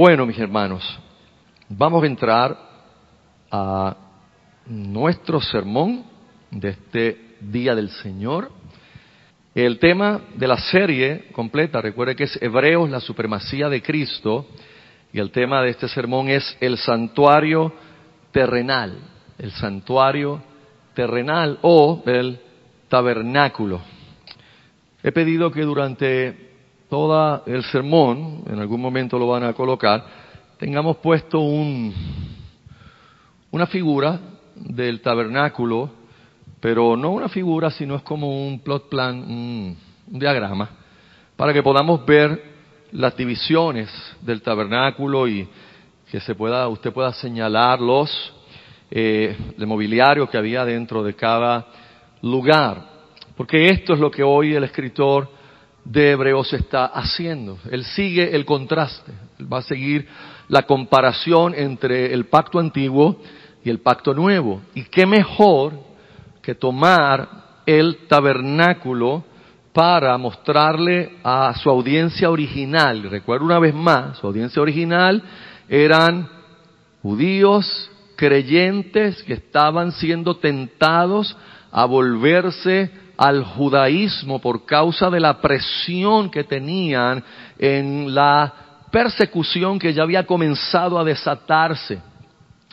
Bueno, mis hermanos, vamos a entrar a nuestro sermón de este Día del Señor. El tema de la serie completa, recuerde que es Hebreos, la supremacía de Cristo, y el tema de este sermón es el santuario terrenal, el santuario terrenal o el tabernáculo. He pedido que durante todo el sermón, en algún momento lo van a colocar, tengamos puesto un, una figura del tabernáculo, pero no una figura, sino es como un plot plan, un, diagrama, para que podamos ver las divisiones del tabernáculo y que se pueda, usted pueda señalar los, eh, el mobiliario que había dentro de cada lugar. Porque esto es lo que hoy el escritor de Hebreos está haciendo. Él sigue el contraste, va a seguir la comparación entre el pacto antiguo y el pacto nuevo. Y qué mejor que tomar el tabernáculo para mostrarle a su audiencia original. Recuerdo una vez más, su audiencia original eran judíos creyentes que estaban siendo tentados a volverse al judaísmo por causa de la presión que tenían en la persecución que ya había comenzado a desatarse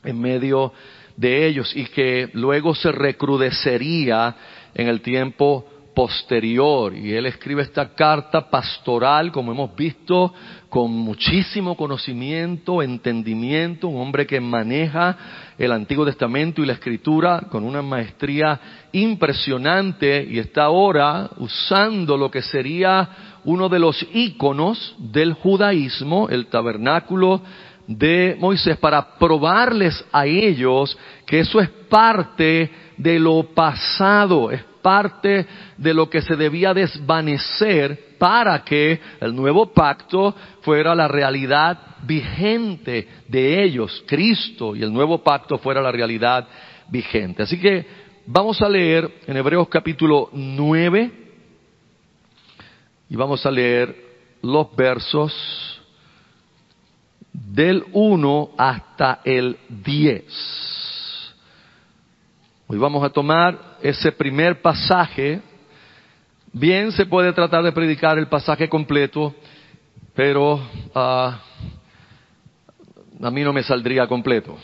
en medio de ellos y que luego se recrudecería en el tiempo posterior. Y él escribe esta carta pastoral, como hemos visto, con muchísimo conocimiento, entendimiento, un hombre que maneja el Antiguo Testamento y la Escritura con una maestría impresionante y está ahora usando lo que sería uno de los íconos del judaísmo, el tabernáculo de Moisés, para probarles a ellos que eso es parte de lo pasado, es parte de lo que se debía desvanecer para que el nuevo pacto fuera la realidad vigente de ellos, Cristo, y el nuevo pacto fuera la realidad vigente. Así que vamos a leer en Hebreos capítulo 9 y vamos a leer los versos del 1 hasta el 10. Hoy vamos a tomar ese primer pasaje. Bien se puede tratar de predicar el pasaje completo, pero ah, a mí no me saldría completo.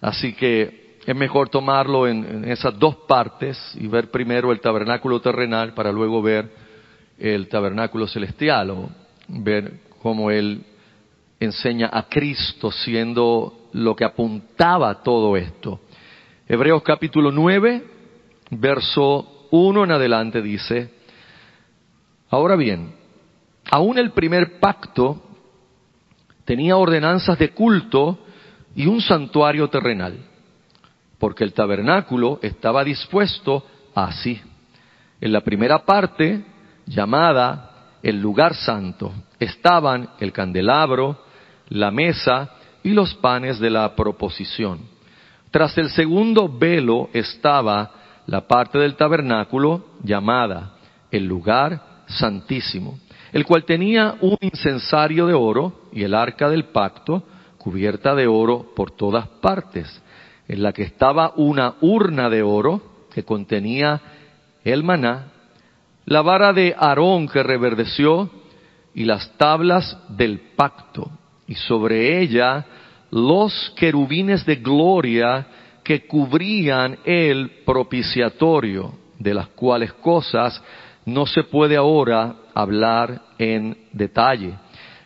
Así que es mejor tomarlo en, esas dos partes y ver primero el tabernáculo terrenal para luego ver el tabernáculo celestial o ver cómo él enseña a Cristo siendo lo que apuntaba todo esto. Hebreos capítulo 9, verso 1 en adelante dice, ahora bien, aún el primer pacto tenía ordenanzas de culto y un santuario terrenal, porque el tabernáculo estaba dispuesto así. En la primera parte, llamada el lugar santo, estaban el candelabro, la mesa y los panes de la proposición tras el segundo velo estaba la parte del tabernáculo llamada el lugar santísimo, el cual tenía un incensario de oro y el arca del pacto cubierta de oro por todas partes, en la que estaba una urna de oro que contenía el maná, la vara de Aarón que reverdeció y las tablas del pacto, y sobre ella los querubines de gloria que cubrían el propiciatorio, de las cuales cosas no se puede ahora hablar en detalle.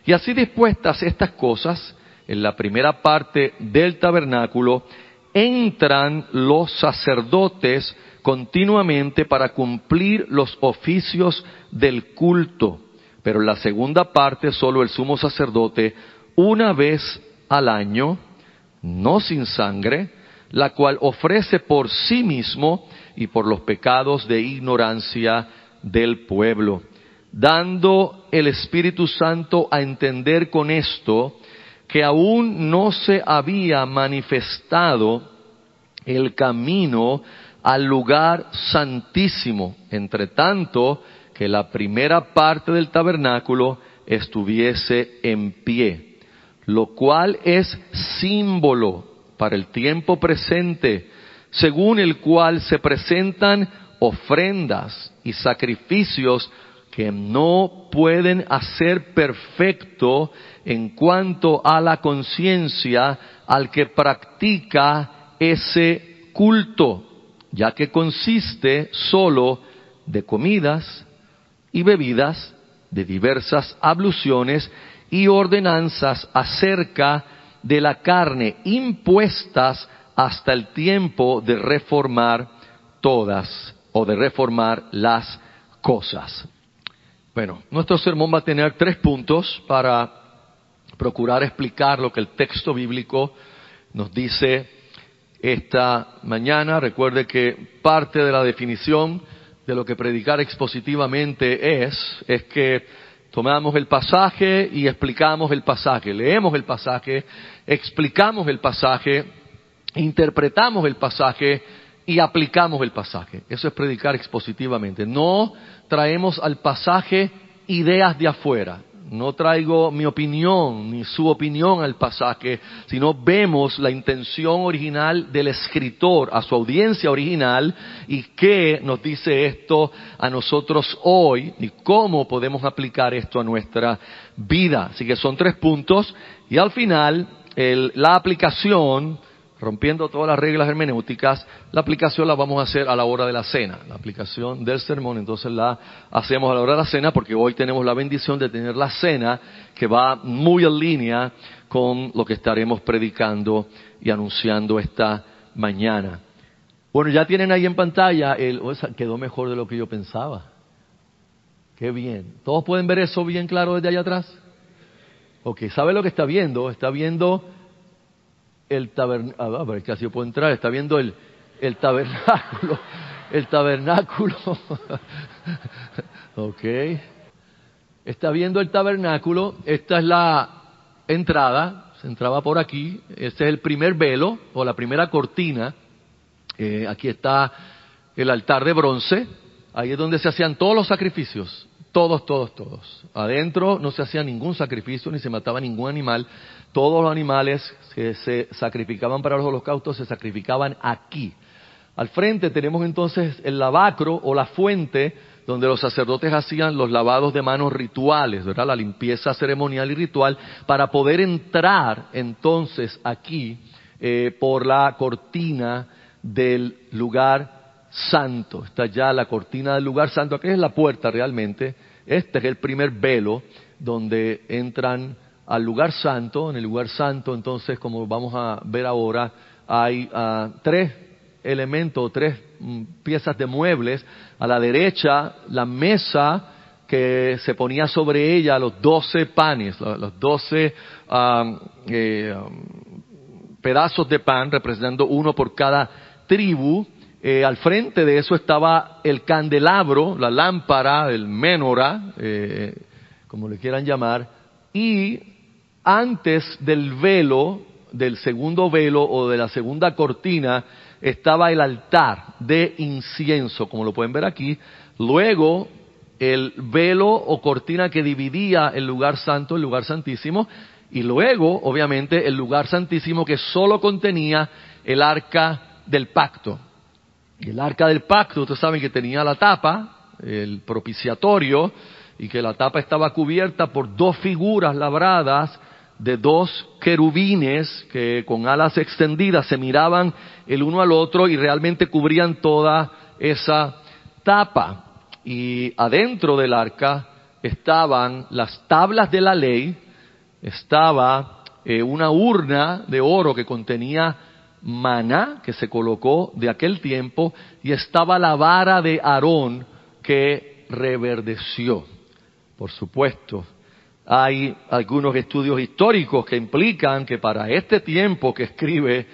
Y así dispuestas estas cosas, en la primera parte del tabernáculo, entran los sacerdotes continuamente para cumplir los oficios del culto. Pero en la segunda parte solo el sumo sacerdote, una vez al año, no sin sangre, la cual ofrece por sí mismo y por los pecados de ignorancia del pueblo, dando el Espíritu Santo a entender con esto que aún no se había manifestado el camino al lugar santísimo, entre tanto que la primera parte del tabernáculo estuviese en pie, lo cual es símbolo para el tiempo presente, según el cual se presentan ofrendas y sacrificios que no pueden hacer perfecto en cuanto a la conciencia al que practica ese culto, ya que consiste solo de comidas y bebidas, de diversas abluciones y ordenanzas acerca de la carne impuestas hasta el tiempo de reformar todas o de reformar las cosas. Bueno, nuestro sermón va a tener tres puntos para procurar explicar lo que el texto bíblico nos dice esta mañana. Recuerde que parte de la definición de lo que predicar expositivamente es, es que tomamos el pasaje y explicamos el pasaje, leemos el pasaje, explicamos el pasaje, interpretamos el pasaje y aplicamos el pasaje. Eso es predicar expositivamente. No traemos al pasaje ideas de afuera. No traigo mi opinión ni su opinión al pasaje, sino vemos la intención original del escritor a su audiencia original y qué nos dice esto a nosotros hoy y cómo podemos aplicar esto a nuestra vida. Así que son tres puntos y al final la aplicación rompiendo todas las reglas hermenéuticas, la aplicación la vamos a hacer a la hora de la cena. La aplicación del sermón, entonces la hacemos a la hora de la cena porque hoy tenemos la bendición de tener la cena que va muy en línea con lo que estaremos predicando y anunciando esta mañana. Bueno, ya tienen ahí en pantalla, el, oh, quedó mejor de lo que yo pensaba. Qué bien. ¿Todos pueden ver eso bien claro desde allá atrás? Ok, ¿sabe lo que está viendo? Está viendo el tabernáculo, entrar, está viendo el, el tabernáculo, el tabernáculo, ok, está viendo el tabernáculo, esta es la entrada, se entraba por aquí, este es el primer velo o la primera cortina, eh, aquí está el altar de bronce, ahí es donde se hacían todos los sacrificios, todos, todos, todos. Adentro no se hacía ningún sacrificio ni se mataba ningún animal. Todos los animales que se sacrificaban para los holocaustos se sacrificaban aquí. Al frente tenemos entonces el lavacro o la fuente donde los sacerdotes hacían los lavados de manos rituales, ¿verdad? La limpieza ceremonial y ritual para poder entrar entonces aquí eh, por la cortina del lugar santo. Está ya la cortina del lugar santo. Aquí es la puerta realmente. Este es el primer velo donde entran al lugar santo. En el lugar santo, entonces, como vamos a ver ahora, hay uh, tres elementos, tres mm, piezas de muebles. A la derecha, la mesa que se ponía sobre ella los doce panes, los doce um, eh, pedazos de pan, representando uno por cada tribu. Eh, al frente de eso estaba el candelabro, la lámpara, el menora, eh, como le quieran llamar, y antes del velo, del segundo velo o de la segunda cortina, estaba el altar de incienso, como lo pueden ver aquí. Luego, el velo o cortina que dividía el lugar santo, el lugar santísimo, y luego, obviamente, el lugar santísimo que solo contenía el arca del pacto. El arca del pacto, ustedes saben que tenía la tapa, el propiciatorio, y que la tapa estaba cubierta por dos figuras labradas de dos querubines que con alas extendidas se miraban el uno al otro y realmente cubrían toda esa tapa. Y adentro del arca estaban las tablas de la ley, estaba eh, una urna de oro que contenía maná que se colocó de aquel tiempo y estaba la vara de Aarón que reverdeció. Por supuesto, hay algunos estudios históricos que implican que para este tiempo que escribe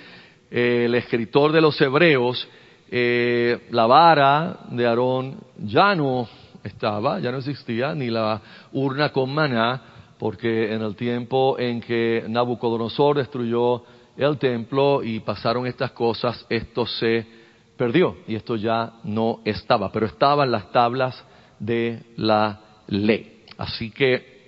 eh, el escritor de los Hebreos, eh, la vara de Aarón ya no estaba, ya no existía, ni la urna con maná, porque en el tiempo en que Nabucodonosor destruyó el templo y pasaron estas cosas, esto se perdió y esto ya no estaba, pero estaban las tablas de la ley. Así que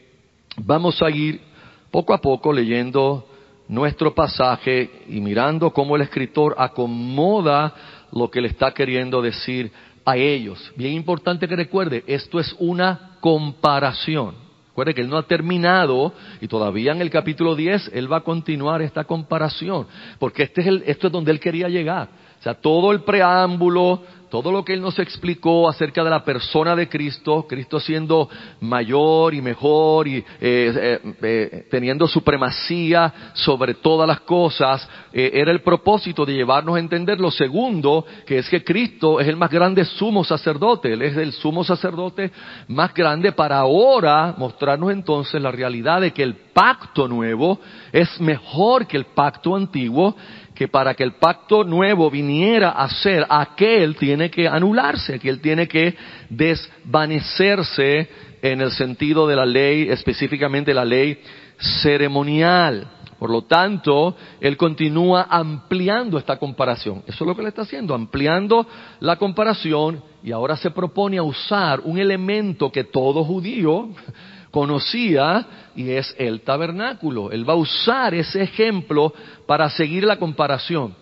vamos a ir poco a poco leyendo nuestro pasaje y mirando cómo el escritor acomoda lo que le está queriendo decir a ellos. Bien importante que recuerde, esto es una comparación. Recuerde que él no ha terminado y todavía en el capítulo 10 él va a continuar esta comparación, porque este es el, esto es donde él quería llegar. O sea, todo el preámbulo, todo lo que Él nos explicó acerca de la persona de Cristo, Cristo siendo mayor y mejor y eh, eh, eh, teniendo supremacía sobre todas las cosas, era el propósito de llevarnos a entender lo segundo, que es que Cristo es el más grande sumo sacerdote, Él es el sumo sacerdote más grande para ahora mostrarnos entonces la realidad de que el pacto nuevo es mejor que el pacto antiguo que para que el pacto nuevo viniera a ser, aquel tiene que anularse, aquel tiene que desvanecerse en el sentido de la ley, específicamente la ley ceremonial. Por lo tanto, él continúa ampliando esta comparación. Eso es lo que le está haciendo, ampliando la comparación y ahora se propone a usar un elemento que todo judío conocía y es el tabernáculo. Él va a usar ese ejemplo para seguir la comparación.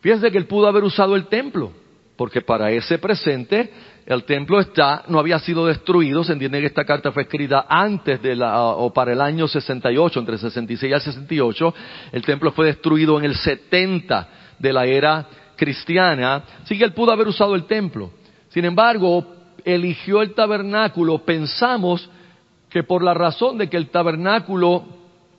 Fíjense que él pudo haber usado el templo, porque para ese presente el templo está, no había sido destruido, se entiende que esta carta fue escrita antes de la, o para el año 68, entre 66 y 68, el templo fue destruido en el 70 de la era cristiana, así que él pudo haber usado el templo. Sin embargo, eligió el tabernáculo, pensamos que por la razón de que el tabernáculo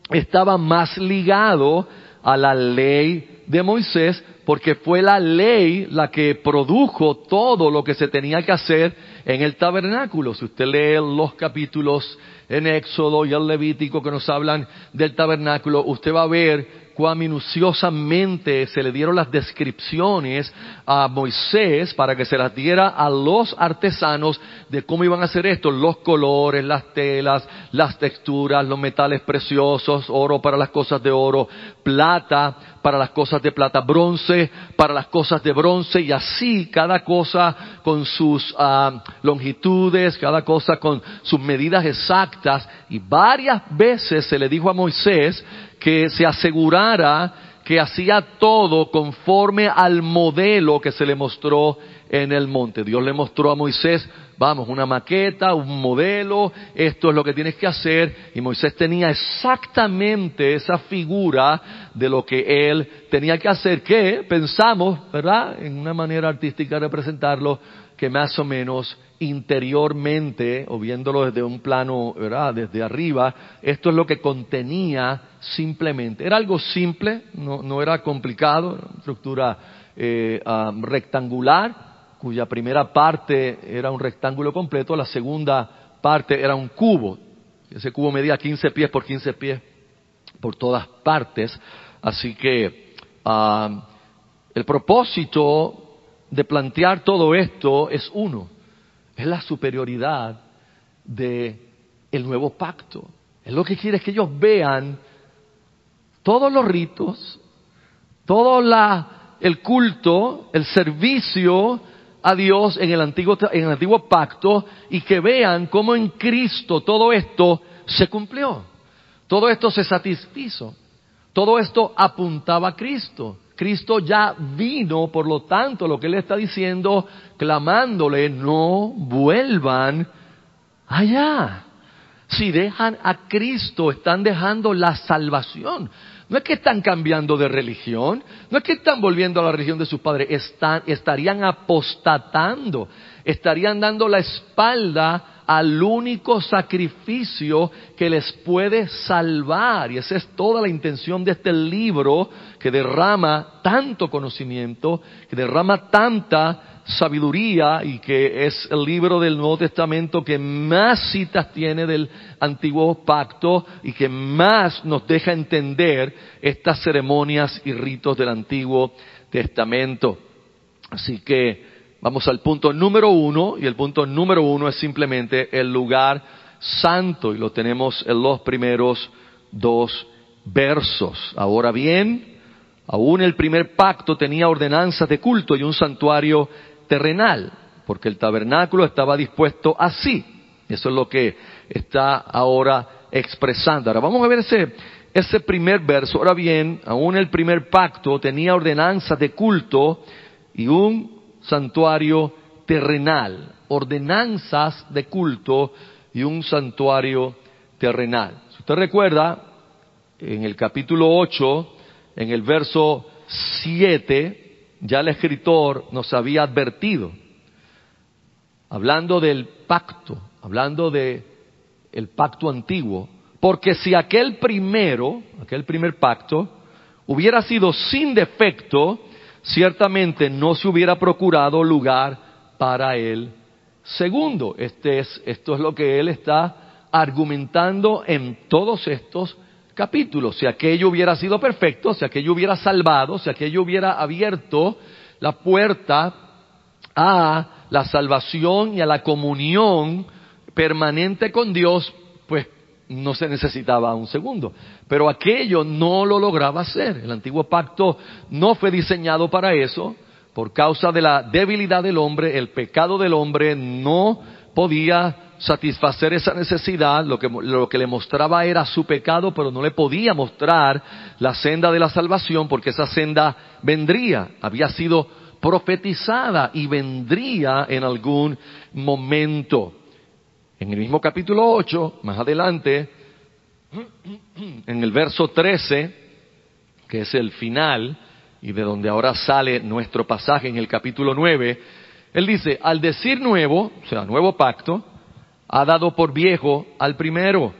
estaba más ligado a la ley de Moisés, porque fue la ley la que produjo todo lo que se tenía que hacer en el tabernáculo. Si usted lee los capítulos en Éxodo y el Levítico que nos hablan del tabernáculo, usted va a ver cuán minuciosamente se le dieron las descripciones a Moisés para que se las diera a los artesanos de cómo iban a hacer esto, los colores, las telas, las texturas, los metales preciosos, oro para las cosas de oro, plata para las cosas de plata, bronce para las cosas de bronce y así cada cosa con sus ah, longitudes, cada cosa con sus medidas exactas. Y varias veces se le dijo a Moisés que se asegurara que hacía todo conforme al modelo que se le mostró en el monte. Dios le mostró a Moisés, vamos, una maqueta, un modelo, esto es lo que tienes que hacer, y Moisés tenía exactamente esa figura de lo que él tenía que hacer, que pensamos, ¿verdad?, en una manera artística representarlo, que más o menos interiormente, o viéndolo desde un plano, ¿verdad? Desde arriba, esto es lo que contenía simplemente. Era algo simple, no, era complicado, estructura eh, rectangular, cuya primera parte era un rectángulo completo, la segunda parte era un cubo. Ese cubo medía 15 pies por 15 pies por todas partes, así que el propósito de plantear todo esto es uno, es la superioridad de el nuevo pacto. Es lo que quiere es que ellos vean todos los ritos, todo el culto, el servicio a Dios en el, antiguo, en el antiguo pacto y que vean cómo en Cristo todo esto se cumplió. Todo esto se satisfizo. Todo esto apuntaba a Cristo. Cristo ya vino, por lo tanto, lo que él está diciendo, clamándole, no vuelvan allá. Si dejan a Cristo, están dejando la salvación. No es que están cambiando de religión, no es que están volviendo a la religión de sus padres, están, estarían apostatando, estarían dando la espalda al único sacrificio que les puede salvar. Y esa es toda la intención de este libro que derrama tanto conocimiento, que derrama tanta sabiduría y que es el libro del Nuevo Testamento que más citas tiene del antiguo pacto y que más nos deja entender estas ceremonias y ritos del Antiguo Testamento. Así que Vamos al punto número uno, y el punto número uno es simplemente el lugar santo, y lo tenemos en los primeros dos versos. Ahora bien, aún el primer pacto tenía ordenanzas de culto y un santuario terrenal, porque el tabernáculo estaba dispuesto así. Eso es lo que está ahora expresando. Ahora vamos a ver ese, ese primer verso. Ahora bien, aún el primer pacto tenía ordenanzas de culto y un santuario terrenal. Ordenanzas de culto y un santuario terrenal. Si usted recuerda, en el capítulo 8, en el verso 7, ya el escritor nos había advertido, hablando del pacto, hablando de el pacto antiguo, porque si aquel primero, aquel primer pacto, hubiera sido sin defecto, ciertamente no se hubiera procurado lugar para el segundo. Este es, esto es lo que él está argumentando en todos estos capítulos. Si aquello hubiera sido perfecto, si aquello hubiera salvado, si aquello hubiera abierto la puerta a la salvación y a la comunión permanente con Dios, pues no se necesitaba un segundo. Pero aquello no lo lograba hacer. El antiguo pacto no fue diseñado para eso. Por causa de la debilidad del hombre, el pecado del hombre no podía satisfacer esa necesidad, lo que, lo que le mostraba era su pecado, pero no le podía mostrar la senda de la salvación porque esa senda vendría, había sido profetizada y vendría en algún momento. En el mismo capítulo 8, más adelante, en el verso 13, que es el final, y de donde ahora sale nuestro pasaje en el capítulo 9, él dice, al decir nuevo, o sea, nuevo pacto, ha dado por viejo al primero,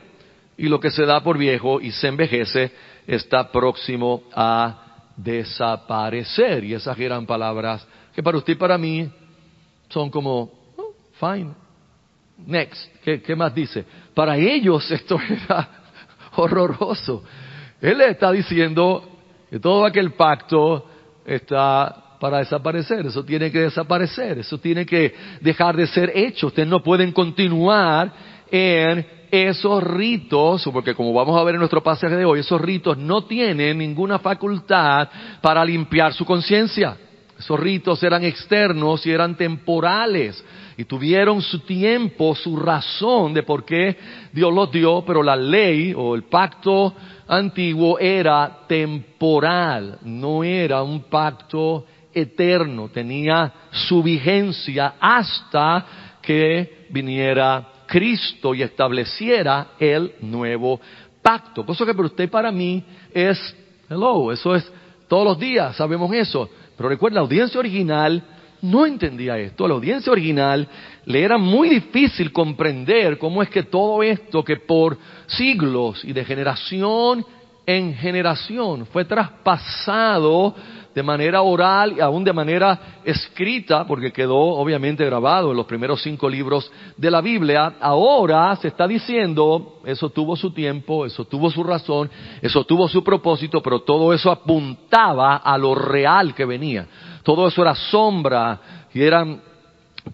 y lo que se da por viejo y se envejece está próximo a desaparecer. Y esas eran palabras que para usted y para mí son como, oh, fine, next, ¿Qué, ¿qué, más dice? Para ellos esto era horroroso. Él le está diciendo que todo aquel pacto está para desaparecer, eso tiene que desaparecer, eso tiene que dejar de ser hecho. Ustedes no pueden continuar en esos ritos, porque como vamos a ver en nuestro pasaje de hoy, esos ritos no tienen ninguna facultad para limpiar su conciencia. Esos ritos eran externos y eran temporales y tuvieron su tiempo, su razón de por qué Dios los dio, pero la ley o el pacto antiguo era temporal, no era un pacto eterno, tenía su vigencia hasta que viniera Cristo y estableciera el nuevo pacto. Cosa que para usted para mí es, hello, eso es todos los días, sabemos eso. Pero recuerda, la audiencia original no entendía esto. La audiencia original le era muy difícil comprender cómo es que todo esto que por siglos y de generación en generación fue traspasado de manera oral y aún de manera escrita, porque quedó obviamente grabado en los primeros cinco libros de la Biblia, ahora se está diciendo, eso tuvo su tiempo, eso tuvo su razón, eso tuvo su propósito, pero todo eso apuntaba a lo real que venía. Todo eso era sombra y eran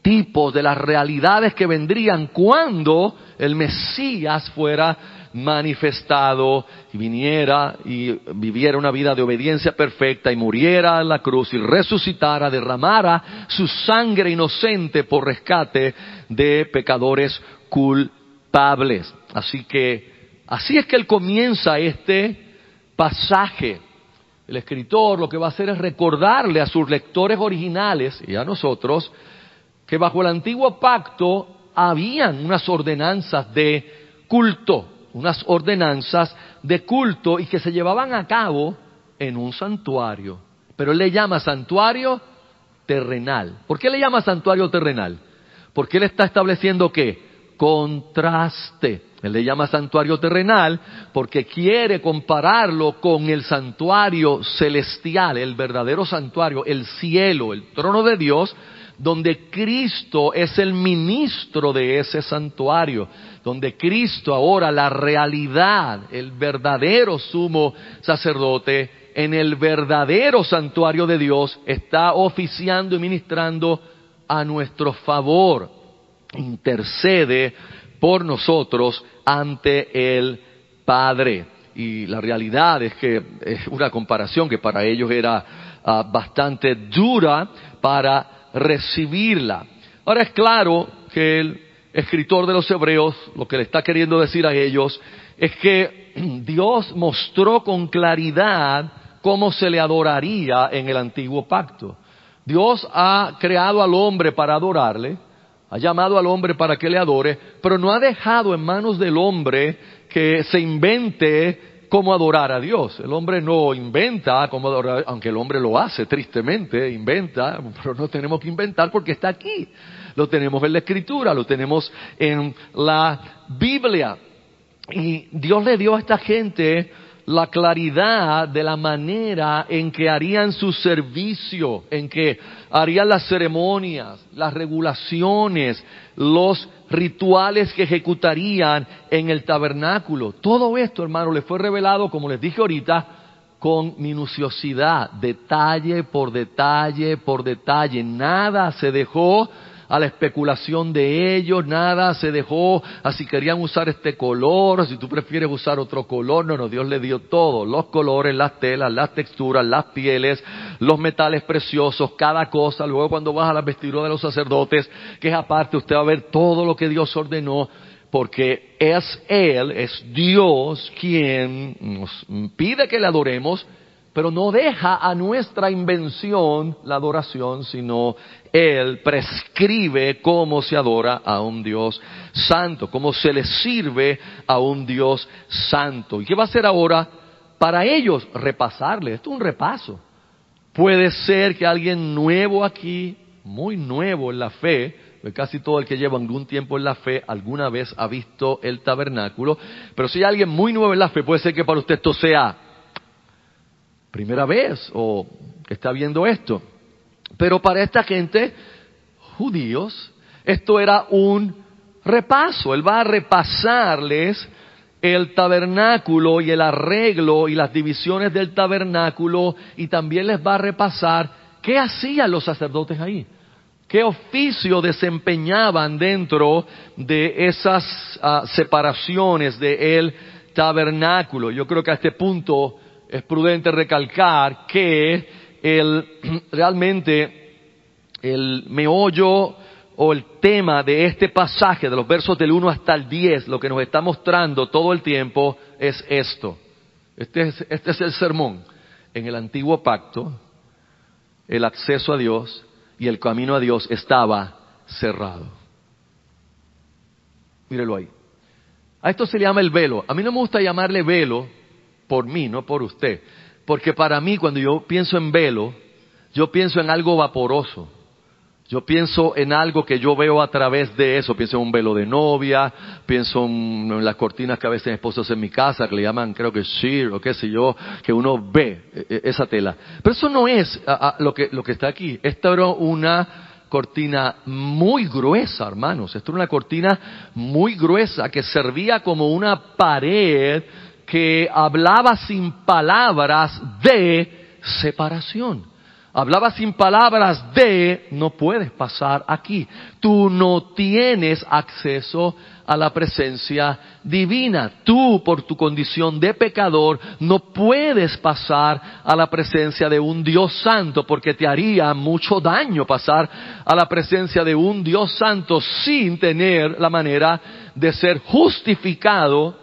tipos de las realidades que vendrían cuando el Mesías fuera manifestado y viniera y viviera una vida de obediencia perfecta y muriera en la cruz y resucitara, derramara su sangre inocente por rescate de pecadores culpables. Así que así es que él comienza este pasaje. El escritor lo que va a hacer es recordarle a sus lectores originales y a nosotros que bajo el antiguo pacto habían unas ordenanzas de culto unas ordenanzas de culto y que se llevaban a cabo en un santuario. Pero él le llama santuario terrenal. ¿Por qué le llama santuario terrenal? Porque él está estableciendo qué? Contraste. Él le llama santuario terrenal porque quiere compararlo con el santuario celestial, el verdadero santuario, el cielo, el trono de Dios, donde Cristo es el ministro de ese santuario, donde Cristo ahora la realidad, el verdadero sumo sacerdote, en el verdadero santuario de Dios está oficiando y ministrando a nuestro favor, intercede por nosotros ante el Padre. Y la realidad es que es una comparación que para ellos era ah, bastante dura para recibirla. Ahora es claro que el escritor de los hebreos lo que le está queriendo decir a ellos es que Dios mostró con claridad cómo se le adoraría en el antiguo pacto. Dios ha creado al hombre para adorarle, ha llamado al hombre para que le adore, pero no ha dejado en manos del hombre que se invente cómo adorar a Dios. El hombre no inventa cómo adorar, aunque el hombre lo hace tristemente, inventa, pero no tenemos que inventar porque está aquí. Lo tenemos en la escritura, lo tenemos en la Biblia. Y Dios le dio a esta gente la claridad de la manera en que harían su servicio, en que harían las ceremonias, las regulaciones, los rituales que ejecutarían en el tabernáculo. Todo esto, hermano, les fue revelado, como les dije ahorita, con minuciosidad, detalle por detalle por detalle. Nada se dejó a la especulación de ellos, nada se dejó a si querían usar este color, si tú prefieres usar otro color, no, no, Dios le dio todo, los colores, las telas, las texturas, las pieles, los metales preciosos, cada cosa, luego cuando vas a la vestidura de los sacerdotes, que es aparte, usted va a ver todo lo que Dios ordenó, porque es Él, es Dios quien nos pide que le adoremos, pero no deja a nuestra invención la adoración, sino Él prescribe cómo se adora a un Dios santo, cómo se le sirve a un Dios santo. ¿Y qué va a hacer ahora? Para ellos repasarle, esto es un repaso. Puede ser que alguien nuevo aquí, muy nuevo en la fe, pues casi todo el que lleva algún tiempo en la fe alguna vez ha visto el tabernáculo, pero si hay alguien muy nuevo en la fe, puede ser que para usted esto sea primera vez o que está viendo esto. Pero para esta gente, judíos, esto era un repaso. Él va a repasarles el tabernáculo y el arreglo y las divisiones del tabernáculo y también les va a repasar qué hacían los sacerdotes ahí, qué oficio desempeñaban dentro de esas ah, separaciones del tabernáculo. Yo creo que a este punto es prudente recalcar que el, realmente el meollo o el tema de este pasaje, de los versos del 1 hasta el 10, lo que nos está mostrando todo el tiempo es esto. Este es, este es el sermón. En el antiguo pacto, el acceso a Dios y el camino a Dios estaba cerrado. Mírelo ahí. A esto se le llama el velo. A mí no me gusta llamarle velo por mí, no por usted. Porque para mí, cuando yo pienso en velo, yo pienso en algo vaporoso. Yo pienso en algo que yo veo a través de eso. Pienso en un velo de novia, pienso en, las cortinas que a veces esposos en mi casa, que le llaman, creo que sheer o qué sé yo, que uno ve e, e, esa tela. Pero eso no es lo, que, lo que está aquí. Esta era una cortina muy gruesa, hermanos. Esto era una cortina muy gruesa que servía como una pared que hablaba sin palabras de separación. Hablaba sin palabras de no puedes pasar aquí. Tú no tienes acceso a la presencia divina. Tú, por tu condición de pecador, no puedes pasar a la presencia de un Dios santo porque te haría mucho daño pasar a la presencia de un Dios santo sin tener la manera de ser justificado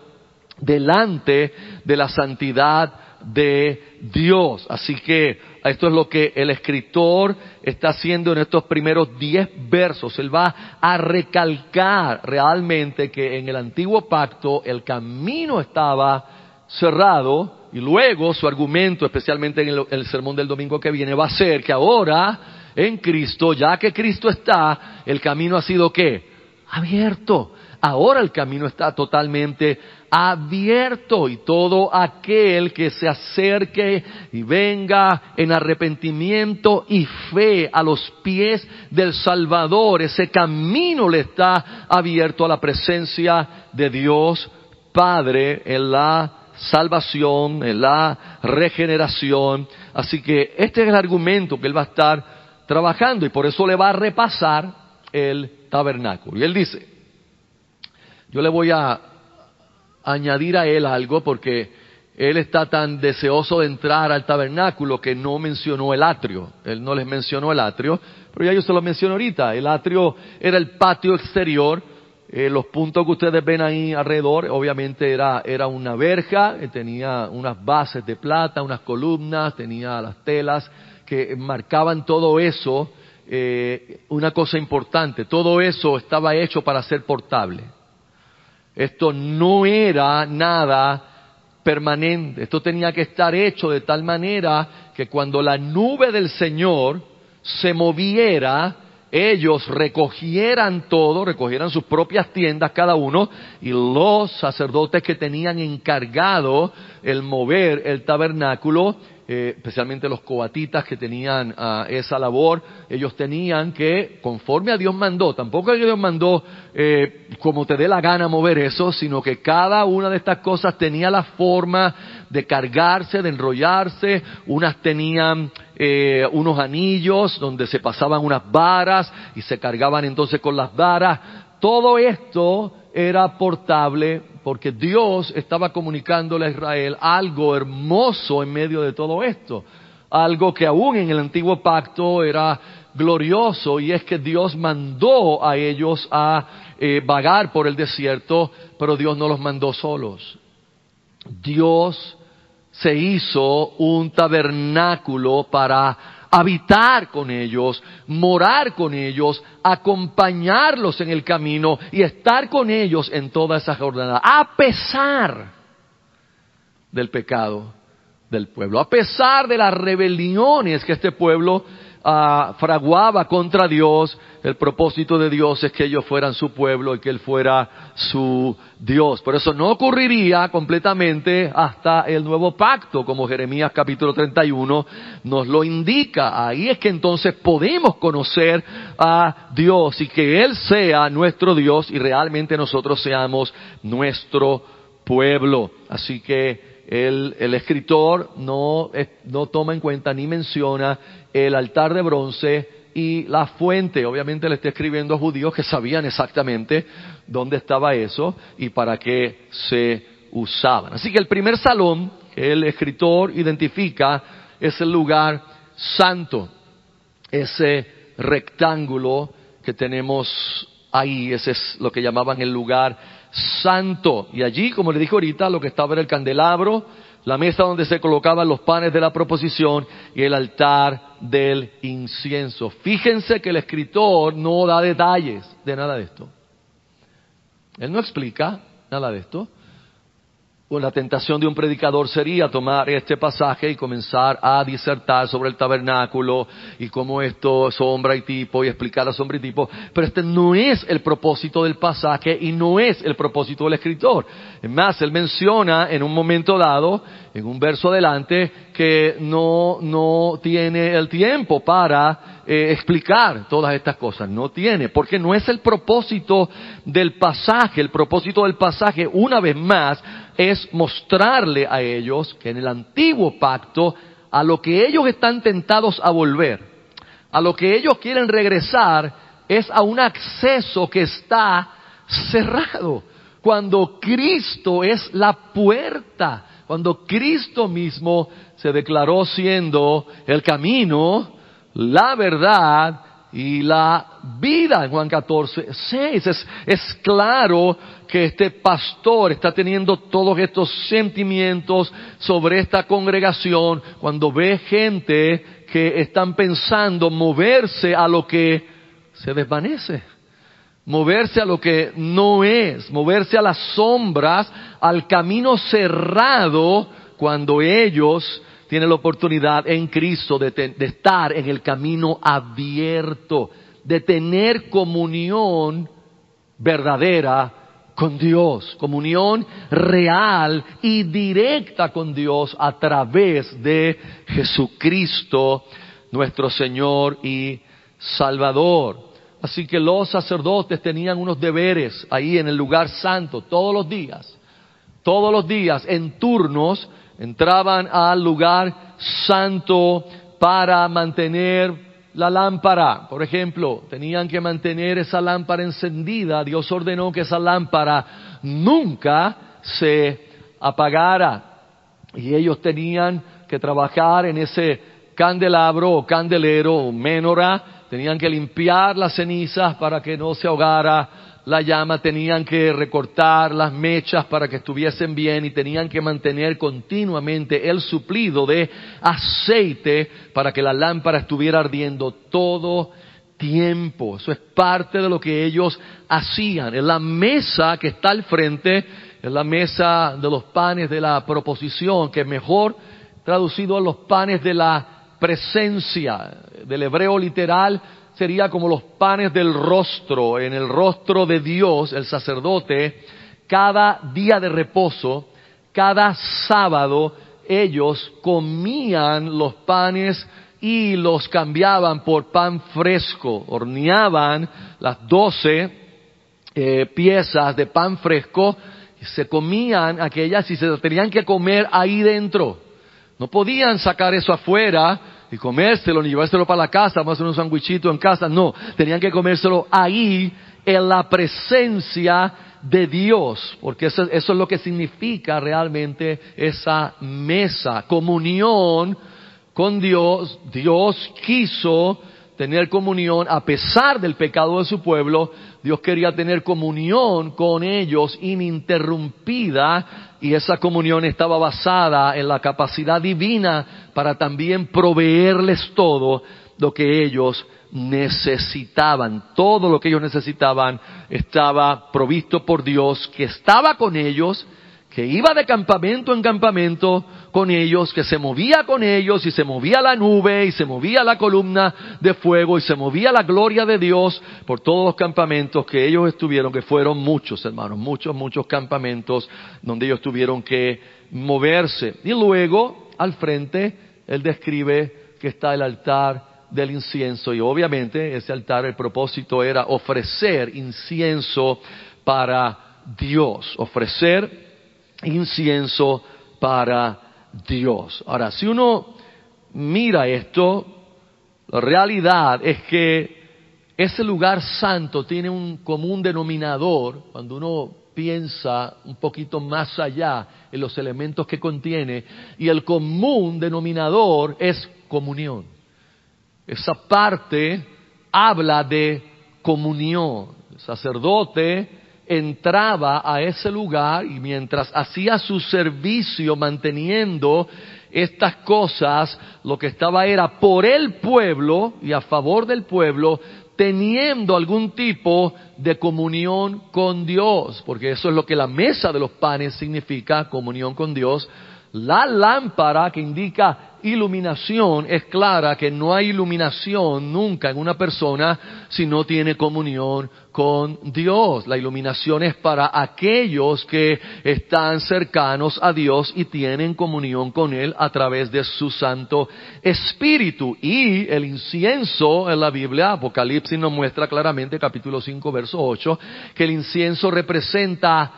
delante de la santidad de Dios. Así que esto es lo que el escritor está haciendo en estos primeros diez versos. Él va a recalcar realmente que en el antiguo pacto el camino estaba cerrado y luego su argumento, especialmente en el, sermón del domingo que viene, va a ser que ahora en Cristo, ya que Cristo está, el camino ha sido qué? Abierto. Ahora el camino está totalmente abierto y todo aquel que se acerque y venga en arrepentimiento y fe a los pies del Salvador, ese camino le está abierto a la presencia de Dios Padre en la salvación, en la regeneración. Así que este es el argumento que él va a estar trabajando y por eso le va a repasar el tabernáculo. Y él dice, yo le voy a añadir a él algo porque él está tan deseoso de entrar al tabernáculo que no mencionó el atrio. Él no les mencionó el atrio, pero ya yo se lo menciono ahorita. El atrio era el patio exterior eh, los puntos que ustedes ven ahí alrededor, obviamente era, era una verja, eh, tenía unas bases de plata, unas columnas, tenía las telas que marcaban todo eso. Eh, una cosa importante, todo eso estaba hecho para ser portable. Esto no era nada permanente, esto tenía que estar hecho de tal manera que cuando la nube del Señor se moviera, ellos recogieran todo, recogieran sus propias tiendas cada uno, y los sacerdotes que tenían encargado el mover el tabernáculo, eh, especialmente los coatitas que tenían ah, esa labor, ellos tenían que, conforme a Dios mandó, tampoco Dios mandó eh, como te dé la gana mover eso, sino que cada una de estas cosas tenía la forma de cargarse, de enrollarse, unas tenían eh, unos anillos donde se pasaban unas varas y se cargaban entonces con las varas. Todo esto era portable porque Dios estaba comunicándole a Israel algo hermoso en medio de todo esto, algo que aún en el antiguo pacto era glorioso y es que Dios mandó a ellos a eh, vagar por el desierto, pero Dios no los mandó solos. Dios se hizo un tabernáculo para habitar con ellos, morar con ellos, acompañarlos en el camino y estar con ellos en toda esa jornada, a pesar del pecado del pueblo, a pesar de las rebeliones que este pueblo uh, fraguaba contra Dios, el propósito de Dios es que ellos fueran su pueblo y que Él fuera su Dios. Por eso no ocurriría completamente hasta el nuevo pacto, como Jeremías capítulo 31 nos lo indica. Ahí es que entonces podemos conocer a Dios y que Él sea nuestro Dios y realmente nosotros seamos nuestro pueblo. Así que el, el escritor no, no toma en cuenta ni menciona el altar de bronce y la fuente. Obviamente le está escribiendo a judíos que sabían exactamente dónde estaba eso y para qué se usaban. Así que el primer salón el escritor identifica es el lugar santo, ese rectángulo que tenemos ahí, ese es lo que llamaban el lugar santo. Y allí, como le dije ahorita, lo que estaba era el candelabro, la mesa donde se colocaban los panes de la proposición y el altar del incienso. Fíjense que el escritor no da detalles de nada de esto. Él no explica nada de esto. Pues la tentación de un predicador sería tomar este pasaje y comenzar a disertar sobre el tabernáculo y cómo esto sombra y tipo y explicar la sombra y tipo. Pero este no es el propósito del pasaje y no es el propósito del escritor. Es más, él menciona en un momento dado, en un verso adelante, que no, no tiene el tiempo para eh, explicar todas estas cosas. No tiene, porque no es el propósito del pasaje. El propósito del pasaje, una vez más, es mostrarle a ellos que en el antiguo pacto, a lo que ellos están tentados a volver, a lo que ellos quieren regresar, es a un acceso que está cerrado. Cuando Cristo es la puerta, cuando Cristo mismo se declaró siendo el camino, la verdad y la vida Juan 14, 6. Es, es claro que este pastor está teniendo todos estos sentimientos sobre esta congregación cuando ve gente que están pensando moverse a lo que se desvanece, moverse a lo que no es, moverse a las sombras, al camino cerrado cuando ellos tiene la oportunidad en Cristo de, estar en el camino abierto, de tener comunión verdadera con Dios, comunión real y directa con Dios a través de Jesucristo, nuestro Señor y Salvador. Así que los sacerdotes tenían unos deberes ahí en el lugar santo todos los días, todos los días en turnos entraban al lugar santo para mantener la lámpara. Por ejemplo, tenían que mantener esa lámpara encendida. Dios ordenó que esa lámpara nunca se apagara. Y ellos tenían que trabajar en ese candelabro o candelero o menora. Tenían que limpiar las cenizas para que no se ahogara la llama, tenían que recortar las mechas para que estuviesen bien y tenían que mantener continuamente el suplido de aceite para que la lámpara estuviera ardiendo todo tiempo. Eso es parte de lo que ellos hacían. En la mesa que está al frente, es la mesa de los panes de la proposición, que mejor traducido a los panes de la presencia, del hebreo literal, sería como los panes del rostro, en el rostro de Dios, el sacerdote, cada día de reposo, cada sábado, ellos comían los panes y los cambiaban por pan fresco, horneaban las doce eh, piezas de pan fresco, se comían aquellas y se tenían que comer ahí dentro. No podían sacar eso afuera y comérselo ni llevárselo para la casa, hacer un sandwichito en casa. No, tenían que comérselo ahí en la presencia de Dios, porque eso, es lo que significa realmente esa mesa, comunión con Dios. Dios quiso tener comunión a pesar del pecado de su pueblo. Dios quería tener comunión con ellos ininterrumpida y esa comunión estaba basada en la capacidad divina para también proveerles todo lo que ellos necesitaban. Todo lo que ellos necesitaban estaba provisto por Dios, que estaba con ellos que iba de campamento en campamento con ellos, que se movía con ellos y se movía la nube y se movía la columna de fuego y se movía la gloria de Dios por todos los campamentos que ellos estuvieron, que fueron muchos hermanos, muchos, muchos campamentos donde ellos tuvieron que moverse. Y luego, al frente, él describe que está el altar del incienso y obviamente ese altar, el propósito era ofrecer incienso para Dios, ofrecer incienso para Dios. Ahora, si uno mira esto, la realidad es que ese lugar santo tiene un común denominador cuando uno piensa un poquito más allá en los elementos que contiene y el común denominador es comunión. Esa parte habla de comunión. El sacerdote entraba a ese lugar y mientras hacía su servicio manteniendo estas cosas, lo que estaba era por el pueblo y a favor del pueblo, teniendo algún tipo de comunión con Dios, porque eso es lo que la mesa de los panes significa, comunión con Dios. La lámpara que indica iluminación es clara que no hay iluminación nunca en una persona si no tiene comunión con Dios. La iluminación es para aquellos que están cercanos a Dios y tienen comunión con Él a través de su Santo Espíritu. Y el incienso en la Biblia, Apocalipsis nos muestra claramente, capítulo 5, verso 8, que el incienso representa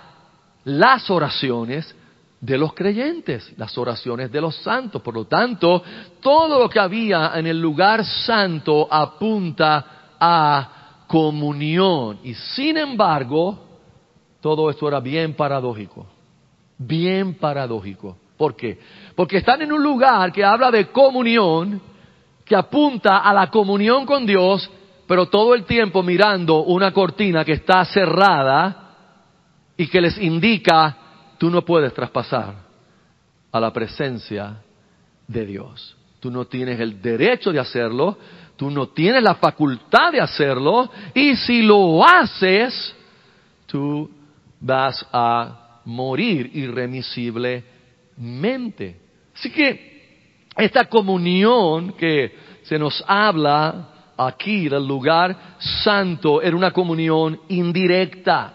las oraciones de los creyentes, las oraciones de los santos. Por lo tanto, todo lo que había en el lugar santo apunta a comunión. Y sin embargo, todo esto era bien paradójico, bien paradójico. ¿Por qué? Porque están en un lugar que habla de comunión, que apunta a la comunión con Dios, pero todo el tiempo mirando una cortina que está cerrada y que les indica Tú no puedes traspasar a la presencia de Dios. Tú no tienes el derecho de hacerlo, tú no tienes la facultad de hacerlo, y si lo haces, tú vas a morir irremisiblemente. Así que esta comunión que se nos habla aquí del lugar santo era una comunión indirecta.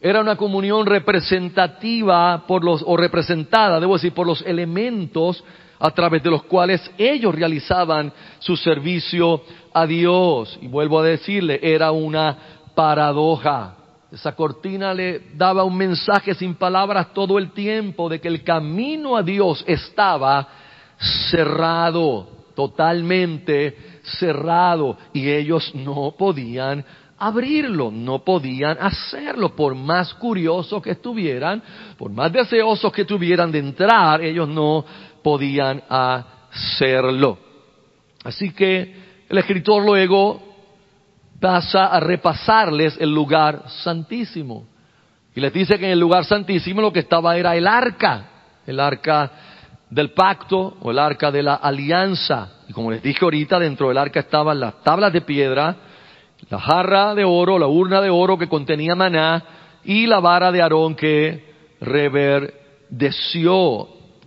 Era una comunión representativa por los, o representada, debo decir, por los elementos a través de los cuales ellos realizaban su servicio a Dios. Y vuelvo a decirle, era una paradoja. Esa cortina le daba un mensaje sin palabras todo el tiempo de que el camino a Dios estaba cerrado, totalmente cerrado, y ellos no podían abrirlo, no podían hacerlo, por más curiosos que estuvieran, por más deseosos que tuvieran de entrar, ellos no podían hacerlo. Así que el escritor luego pasa a repasarles el lugar santísimo. Y les dice que en el lugar santísimo lo que estaba era el arca, el arca del pacto o el arca de la alianza. Y como les dije ahorita, dentro del arca estaban las tablas de piedra, la jarra de oro, la urna de oro que contenía maná y la vara de Aarón que reverdeció.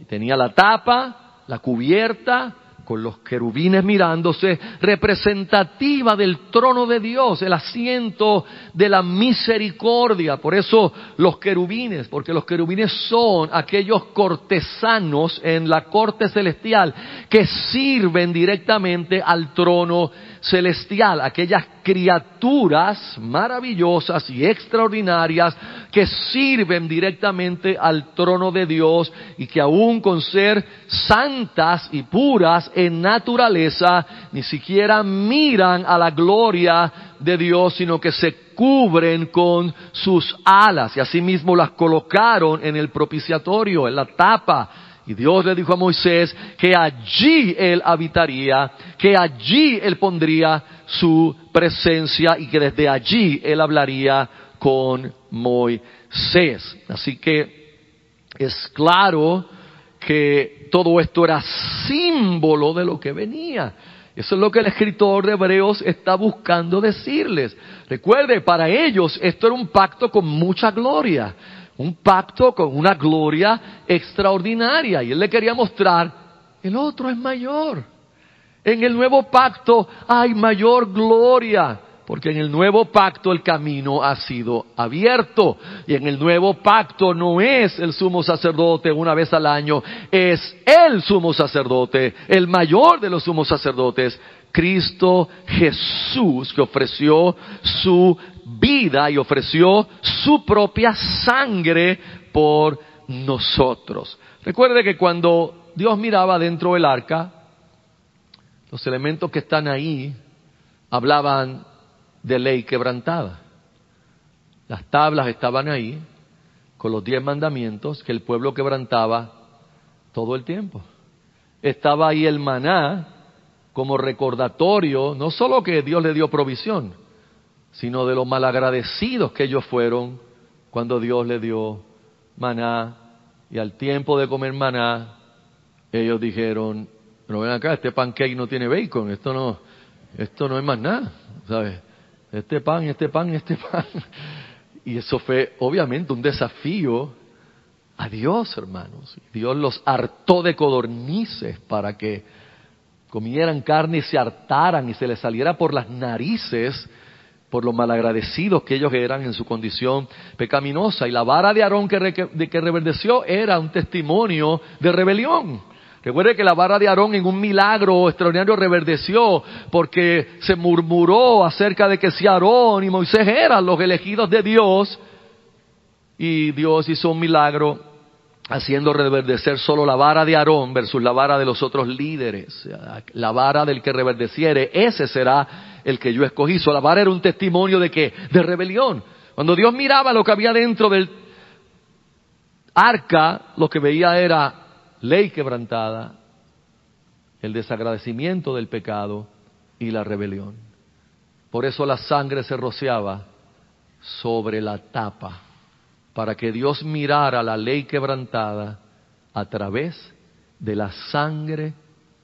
Tenía la tapa, la cubierta, con los querubines mirándose, representativa del trono de Dios, el asiento de la misericordia. Por eso los querubines, porque los querubines son aquellos cortesanos en la corte celestial que sirven directamente al trono celestial, aquellas criaturas maravillosas y extraordinarias que sirven directamente al trono de Dios y que aún con ser santas y puras en naturaleza, ni siquiera miran a la gloria de Dios, sino que se cubren con sus alas. Y asimismo las colocaron en el propiciatorio, en la tapa. Y Dios le dijo a Moisés que allí él habitaría, que allí él pondría su presencia y que desde allí él hablaría con Moisés. Así que es claro que todo esto era símbolo de lo que venía. Eso es lo que el escritor de Hebreos está buscando decirles. Recuerde, para ellos esto era un pacto con mucha gloria un pacto con una gloria extraordinaria. Y él le quería mostrar, el otro es mayor. En el nuevo pacto hay mayor gloria, porque en el nuevo pacto el camino ha sido abierto. Y en el nuevo pacto no es el sumo sacerdote una vez al año, es el sumo sacerdote, el mayor de los sumos sacerdotes, Cristo Jesús, que ofreció su vida y ofreció su propia sangre por nosotros. Recuerde que cuando Dios miraba dentro del arca, los elementos que están ahí hablaban de ley quebrantada. Las tablas estaban ahí con los diez mandamientos que el pueblo quebrantaba todo el tiempo. Estaba ahí el maná como recordatorio, no solo que Dios le dio provisión, sino de los malagradecidos que ellos fueron cuando Dios le dio maná y al tiempo de comer maná ellos dijeron, pero ven acá, este pancake no tiene bacon, esto no, esto no es más nada, ¿sabes? Este pan, este pan, este pan. Y eso fue obviamente un desafío a Dios, hermanos. Dios los hartó de codornices para que comieran carne y se hartaran y se les saliera por las narices por lo malagradecidos que ellos eran en su condición pecaminosa. Y la vara de Aarón que, que reverdeció era un testimonio de rebelión. Recuerde que la vara de Aarón en un milagro extraordinario reverdeció porque se murmuró acerca de que si Aarón y Moisés eran los elegidos de Dios y Dios hizo un milagro haciendo reverdecer solo la vara de Aarón versus la vara de los otros líderes. La vara del que reverdeciere, ese será el que yo escogí. So, la vara era un testimonio de que, de rebelión. Cuando Dios miraba lo que había dentro del arca, lo que veía era ley quebrantada, el desagradecimiento del pecado y la rebelión. Por eso la sangre se rociaba sobre la tapa para que Dios mirara la ley quebrantada a través de la sangre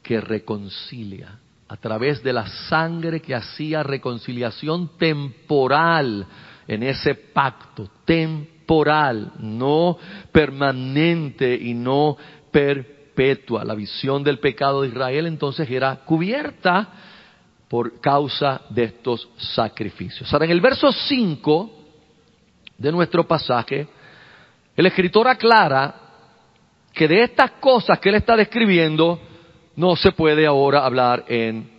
que reconcilia, a través de la sangre que hacía reconciliación temporal en ese pacto, temporal, no permanente y no perpetua. La visión del pecado de Israel entonces era cubierta por causa de estos sacrificios. Ahora, en el verso 5 de nuestro pasaje, el escritor aclara que de estas cosas que él está describiendo no se puede ahora hablar en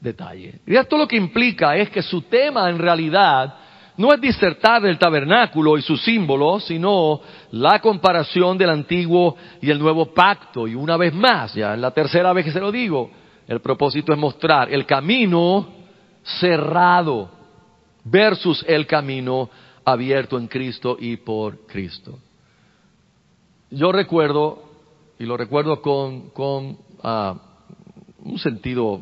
detalle. Y esto lo que implica es que su tema en realidad no es disertar del tabernáculo y sus símbolos, sino la comparación del antiguo y el nuevo pacto. Y una vez más, ya es la tercera vez que se lo digo, el propósito es mostrar el camino cerrado versus el camino abierto en Cristo y por Cristo. Yo recuerdo, y lo recuerdo con, con ah, un sentido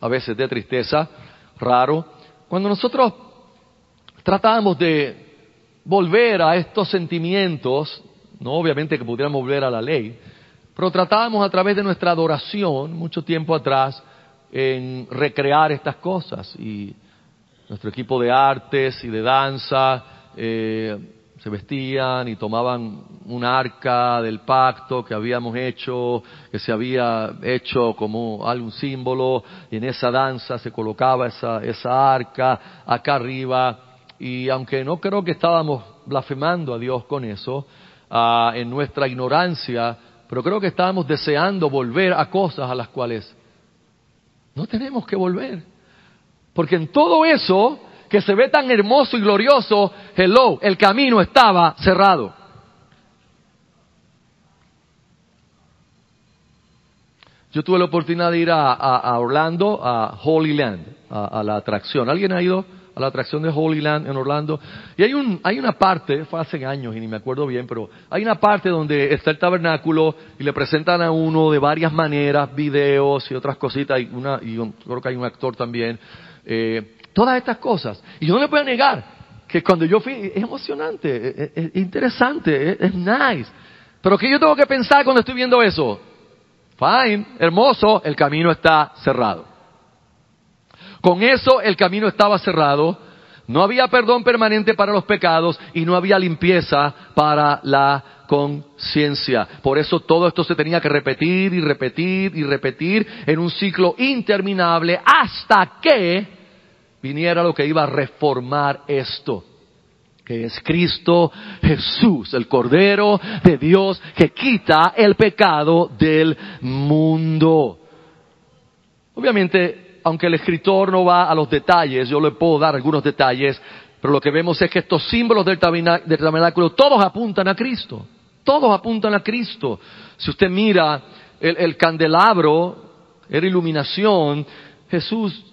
a veces de tristeza, raro, cuando nosotros tratábamos de volver a estos sentimientos, no obviamente que pudiéramos volver a la ley, pero tratábamos a través de nuestra adoración, mucho tiempo atrás, en recrear estas cosas. Y nuestro equipo de artes y de danza eh, se vestían y tomaban un arca del pacto que habíamos hecho, que se había hecho como algún símbolo, y en esa danza se colocaba esa, esa arca acá arriba. Y aunque no creo que estábamos blasfemando a Dios con eso, ah, en nuestra ignorancia, pero creo que estábamos deseando volver a cosas a las cuales no tenemos que volver. Porque en todo eso que se ve tan hermoso y glorioso, hello, el camino estaba cerrado. Yo tuve la oportunidad de ir a, Orlando, a Holy Land, a la atracción. ¿Alguien ha ido? A la atracción de Holy Land en Orlando. Y hay, un, hay una parte, fue hace años y ni me acuerdo bien, pero hay una parte donde está el tabernáculo y le presentan a uno de varias maneras, videos y otras cositas, y, una, y creo que hay un actor también. Eh, todas estas cosas. Y yo no le puedo negar que cuando yo fui, es emocionante, es, interesante, es, es nice. Pero ¿qué yo tengo que pensar cuando estoy viendo eso? Fine, hermoso, el camino está cerrado. Con eso el camino estaba cerrado, no había perdón permanente para los pecados y no había limpieza para la conciencia. Por eso todo esto se tenía que repetir y repetir y repetir en un ciclo interminable hasta que viniera lo que iba a reformar esto que es Cristo Jesús, el Cordero de Dios que quita el pecado del mundo. Obviamente aunque el escritor no va a los detalles, yo le puedo dar algunos detalles, pero lo que vemos es que estos símbolos del tabernáculo todos apuntan a Cristo. Todos apuntan a Cristo. Si usted mira el, candelabro, era iluminación, Jesús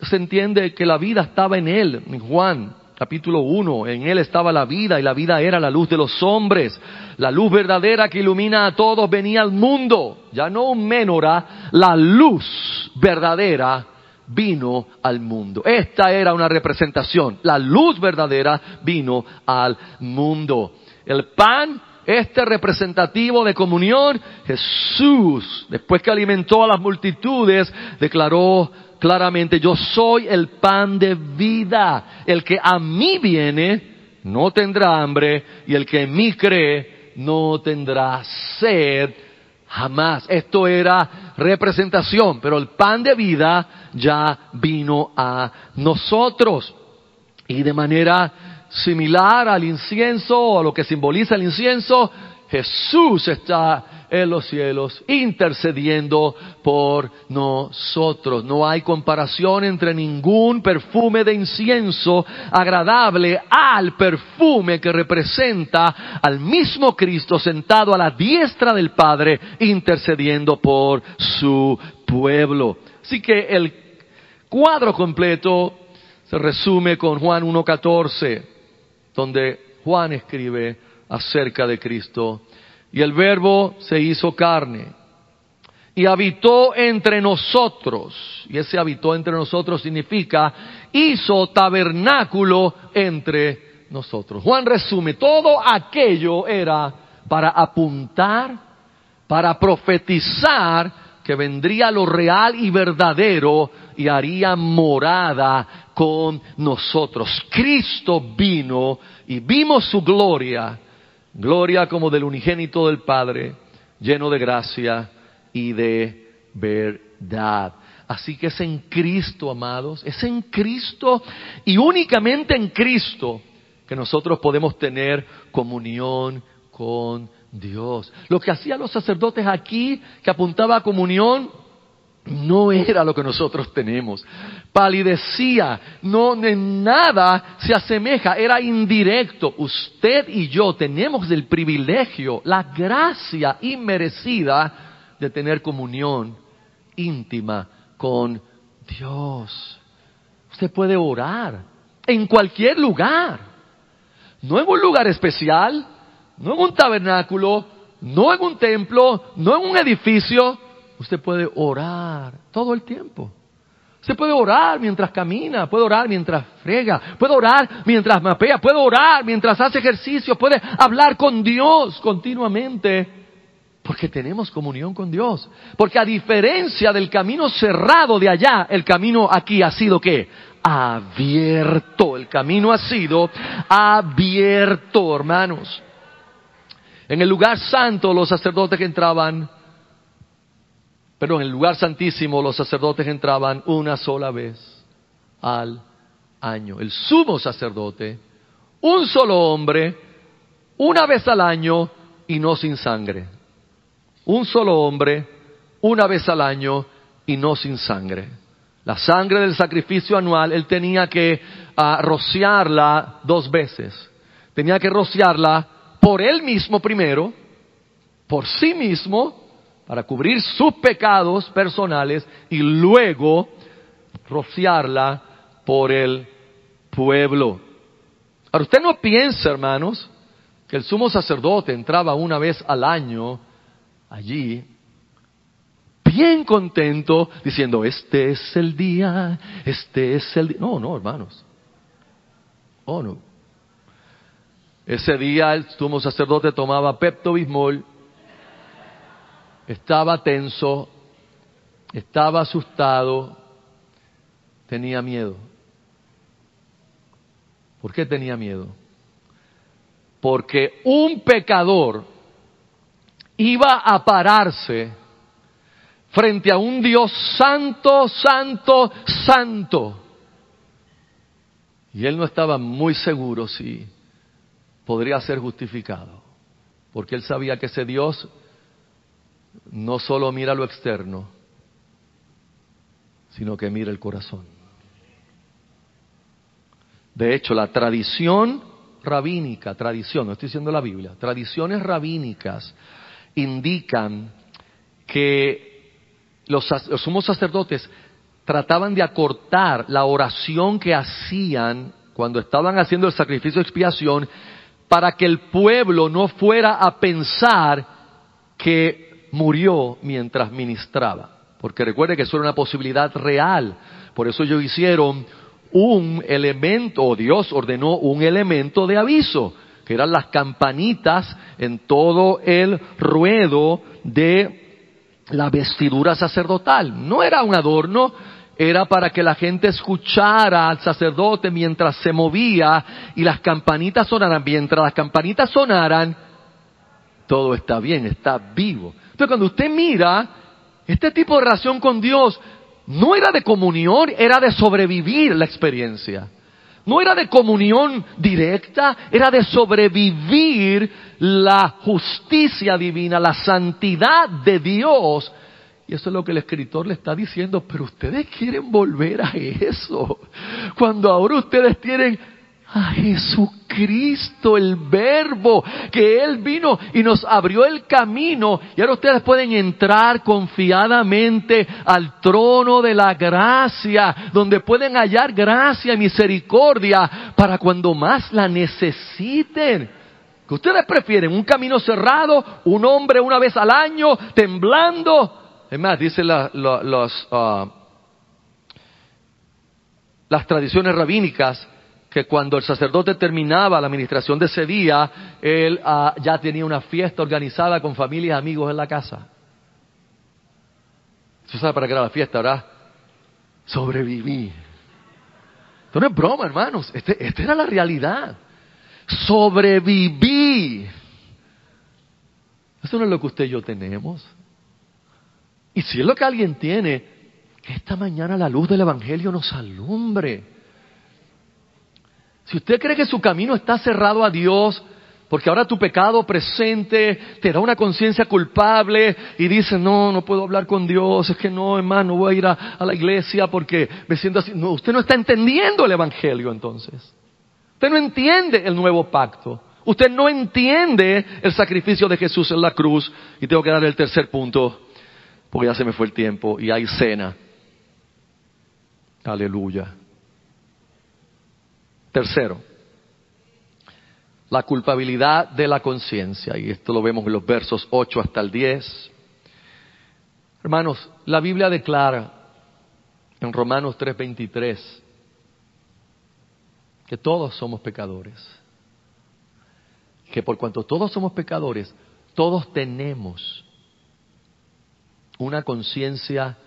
se entiende que la vida estaba en él, en Juan capítulo 1, en él estaba la vida y la vida era la luz de los hombres. La luz verdadera que ilumina a todos venía al mundo, ya no un menora, la luz verdadera vino al mundo. Esta era una representación, la luz verdadera vino al mundo. El pan este representativo de comunión, Jesús, después que alimentó a las multitudes, declaró claramente, yo soy el pan de vida. El que a mí viene no tendrá hambre y el que en mí cree no tendrá sed jamás. Esto era representación, pero el pan de vida ya vino a nosotros. Y de manera similar al incienso o a lo que simboliza el incienso, Jesús está en los cielos, intercediendo por nosotros. No hay comparación entre ningún perfume de incienso agradable al perfume que representa al mismo Cristo sentado a la diestra del Padre, intercediendo por su pueblo. Así que el cuadro completo se resume con Juan 1.14, donde Juan escribe acerca de Cristo y el verbo se hizo carne y habitó entre nosotros. Y ese habitó entre nosotros significa hizo tabernáculo entre nosotros. Juan resume, todo aquello era para apuntar, para profetizar que vendría lo real y verdadero y haría morada con nosotros. Cristo vino y vimos su gloria Gloria como del unigénito del Padre, lleno de gracia y de verdad. Así que es en Cristo, amados, es en Cristo y únicamente en Cristo que nosotros podemos tener comunión con Dios. Lo que hacían los sacerdotes aquí, que apuntaba a comunión, no era lo que nosotros tenemos. Palidecía, no en nada se asemeja, era indirecto. Usted y yo tenemos el privilegio, la gracia inmerecida de tener comunión íntima con Dios. Usted puede orar en cualquier lugar, no en un lugar especial, no en un tabernáculo, no en un templo, no en un edificio, Usted puede orar todo el tiempo. Se puede orar mientras camina, puede orar mientras frega, puede orar mientras mapea, puede orar mientras hace ejercicio, puede hablar con Dios continuamente, porque tenemos comunión con Dios. Porque a diferencia del camino cerrado de allá, el camino aquí ha sido qué? Abierto. El camino ha sido abierto, hermanos. En el lugar santo los sacerdotes que entraban pero en el lugar santísimo los sacerdotes entraban una sola vez al año. El sumo sacerdote, un solo hombre, una vez al año y no sin sangre. Un solo hombre, una vez al año y no sin sangre. La sangre del sacrificio anual, él tenía que ah, rociarla dos veces. Tenía que rociarla por él mismo primero, por sí mismo, para cubrir sus pecados personales y luego rociarla por el pueblo. Ahora usted no piensa, hermanos, que el sumo sacerdote entraba una vez al año allí, bien contento, diciendo, este es el día, este es el día. No, no, hermanos. Oh, no. Ese día el sumo sacerdote tomaba Pepto Bismol estaba tenso, estaba asustado, tenía miedo. ¿Por qué tenía miedo? Porque un pecador iba a pararse frente a un Dios santo, santo, santo. Y él no estaba muy seguro si podría ser justificado, porque él sabía que ese Dios no solo mira lo externo, sino que mira el corazón. De hecho, la tradición rabínica, tradición, no estoy diciendo la Biblia, tradiciones rabínicas indican que los, los sumos sacerdotes trataban de acortar la oración que hacían cuando estaban haciendo el sacrificio de expiación para que el pueblo no fuera a pensar que murió mientras ministraba. Porque recuerde que eso era una posibilidad real. Por eso ellos hicieron un elemento, Dios ordenó un elemento de aviso, que eran las campanitas en todo el ruedo de la vestidura sacerdotal. No era un adorno, era para que la gente escuchara al sacerdote mientras se movía y las campanitas sonaran. Mientras las campanitas sonaran, todo está bien, está vivo. Entonces cuando usted mira este tipo de relación con Dios, no era de comunión, era de sobrevivir la experiencia. No era de comunión directa, era de sobrevivir la justicia divina, la santidad de Dios. Y eso es lo que el escritor le está diciendo, pero ustedes quieren volver a eso. Cuando ahora ustedes tienen a Jesucristo, el verbo, que Él vino y nos abrió el camino. Y ahora ustedes pueden entrar confiadamente al trono de la gracia, donde pueden hallar gracia y misericordia para cuando más la necesiten. Que ustedes prefieren un camino cerrado, un hombre una vez al año, temblando. Es más, dicen los, ah, las tradiciones rabínicas, que cuando el sacerdote terminaba la administración de ese día, él ah, ya tenía una fiesta organizada con familias y amigos en la casa. ¿Usted sabe para qué era la fiesta, verdad? Sobreviví. Esto no es broma, hermanos. Este, esta era la realidad. Sobreviví. Eso no es lo que usted y yo tenemos. Y si es lo que alguien tiene, que esta mañana la luz del Evangelio nos alumbre. Si usted cree que su camino está cerrado a Dios, porque ahora tu pecado presente te da una conciencia culpable y dice, no, no puedo hablar con Dios, es que no, hermano, no voy a ir a, la iglesia porque me siento así. No, usted no está entendiendo el Evangelio entonces. Usted no entiende el nuevo pacto. Usted no entiende el sacrificio de Jesús en la cruz. Y tengo que dar el tercer punto, porque ya se me fue el tiempo y hay cena. Aleluya. Tercero, la culpabilidad de la conciencia, y esto lo vemos en los versos 8 hasta el 10. Hermanos, la Biblia declara en Romanos 3:23 que todos somos pecadores. Que por cuanto todos somos pecadores, todos tenemos una conciencia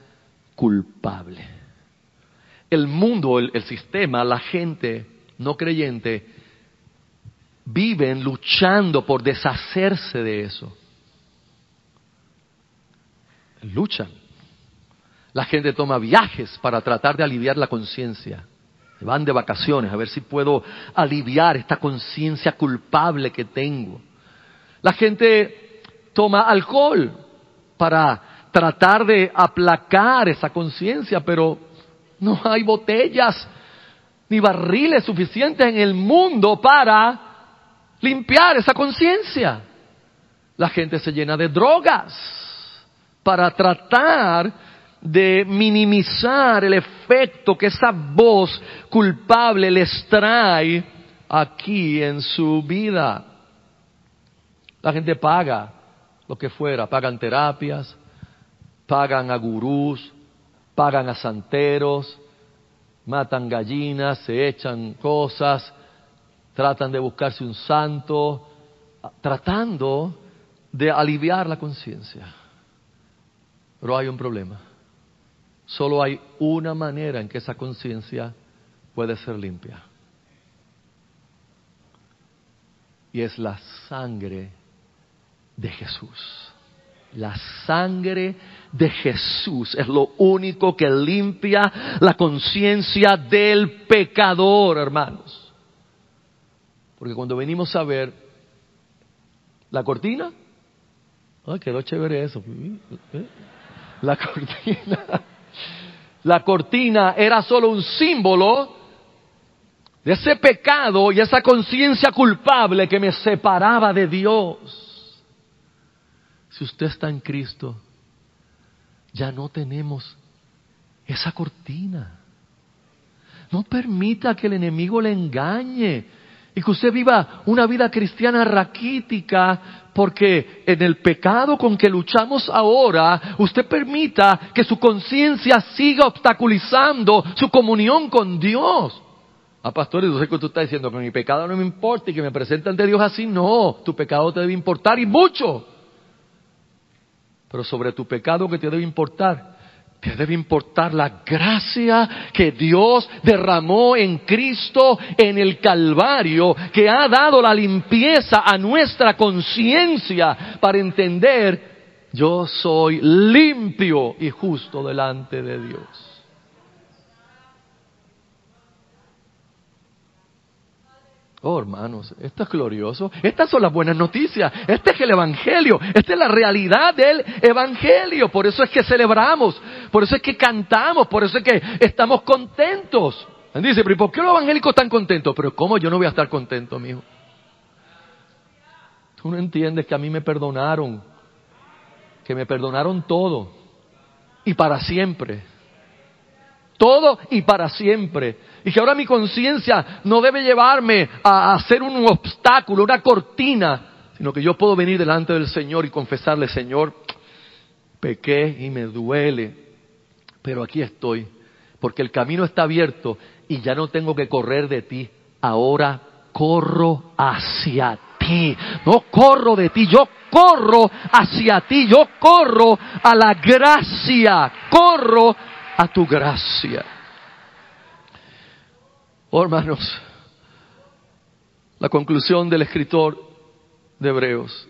culpable. El mundo, el, el, sistema, la gente no creyente viven luchando por deshacerse de eso. Luchan. La gente toma viajes para tratar de aliviar la conciencia. Van de vacaciones a ver si puedo aliviar esta conciencia culpable que tengo. La gente toma alcohol para tratar de aplacar esa conciencia, pero no hay botellas ni barriles suficientes en el mundo para limpiar esa conciencia. La gente se llena de drogas para tratar de minimizar el efecto que esa voz culpable les trae aquí en su vida. La gente paga lo que fuera, pagan terapias, pagan a gurús, pagan a santeros, matan gallinas, se echan cosas, tratan de buscarse un santo, tratando de aliviar la conciencia. Pero hay un problema. Solo hay una manera en que esa conciencia puede ser limpia. Y es la sangre de Jesús. La sangre de Jesús es lo único que limpia la conciencia del pecador, hermanos. Porque cuando venimos a ver la cortina, ay, quedó chévere eso. La cortina, la cortina era solo un símbolo de ese pecado y esa conciencia culpable que me separaba de Dios. Si usted está en Cristo, ya no tenemos esa cortina. No permita que el enemigo le engañe y que usted viva una vida cristiana raquítica porque en el pecado con que luchamos ahora, usted permita que su conciencia siga obstaculizando su comunión con Dios. Ah, pastor, yo sé que tú estás diciendo que mi pecado no me importa y que me presenten ante Dios así. No, tu pecado te debe importar y mucho. Pero sobre tu pecado que te debe importar, te debe importar la gracia que Dios derramó en Cristo en el Calvario, que ha dado la limpieza a nuestra conciencia para entender, yo soy limpio y justo delante de Dios. Oh, hermanos, esto es glorioso. Estas son las buenas noticias. Este es el Evangelio. Esta es la realidad del Evangelio. Por eso es que celebramos. Por eso es que cantamos. Por eso es que estamos contentos. Dice, pero ¿y por qué los evangélicos están contentos? Pero ¿cómo yo no voy a estar contento, mijo? Tú no entiendes que a mí me perdonaron. Que me perdonaron todo. Y para siempre todo y para siempre. Y que ahora mi conciencia no debe llevarme a hacer un obstáculo, una cortina, sino que yo puedo venir delante del Señor y confesarle, Señor, pequé y me duele, pero aquí estoy, porque el camino está abierto y ya no tengo que correr de ti, ahora corro hacia ti, no corro de ti, yo corro hacia ti, yo corro a la gracia, corro a tu gracia. Oh, hermanos, la conclusión del escritor de Hebreos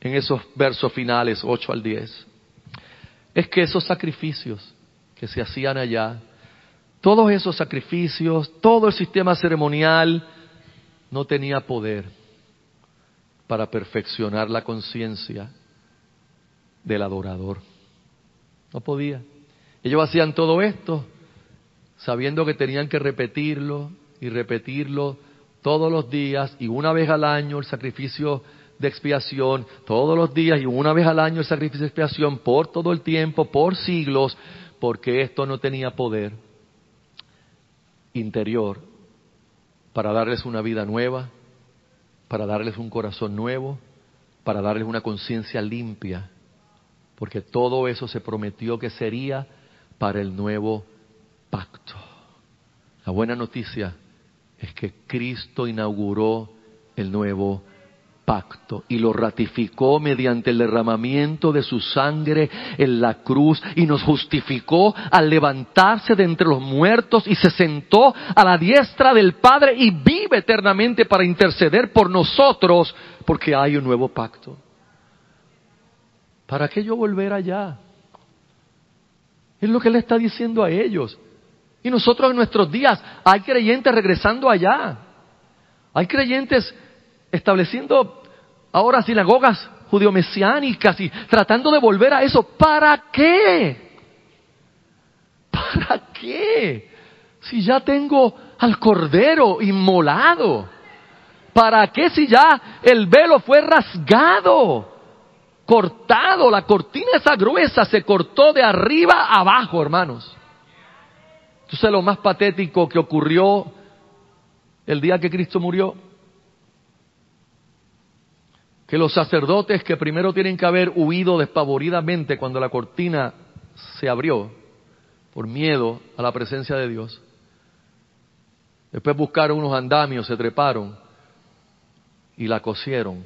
en esos versos finales 8 al 10 es que esos sacrificios que se hacían allá, todos esos sacrificios, todo el sistema ceremonial no tenía poder para perfeccionar la conciencia del adorador. No podía. Ellos hacían todo esto sabiendo que tenían que repetirlo y repetirlo todos los días y una vez al año el sacrificio de expiación, todos los días y una vez al año el sacrificio de expiación por todo el tiempo, por siglos, porque esto no tenía poder interior para darles una vida nueva, para darles un corazón nuevo, para darles una conciencia limpia, porque todo eso se prometió que sería para el nuevo pacto. La buena noticia es que Cristo inauguró el nuevo pacto y lo ratificó mediante el derramamiento de su sangre en la cruz y nos justificó al levantarse de entre los muertos y se sentó a la diestra del Padre y vive eternamente para interceder por nosotros porque hay un nuevo pacto. ¿Para qué yo volver allá? Es lo que le está diciendo a ellos. Y nosotros en nuestros días hay creyentes regresando allá. Hay creyentes estableciendo ahora sinagogas judío-mesiánicas y tratando de volver a eso. ¿Para qué? ¿Para qué? Si ya tengo al Cordero inmolado. ¿Para qué si ya el velo fue rasgado? Cortado, la cortina esa gruesa se cortó de arriba a abajo, hermanos. Entonces lo más patético que ocurrió el día que Cristo murió que los sacerdotes que primero tienen que haber huido despavoridamente cuando la cortina se abrió por miedo a la presencia de Dios, después buscaron unos andamios, se treparon y la cosieron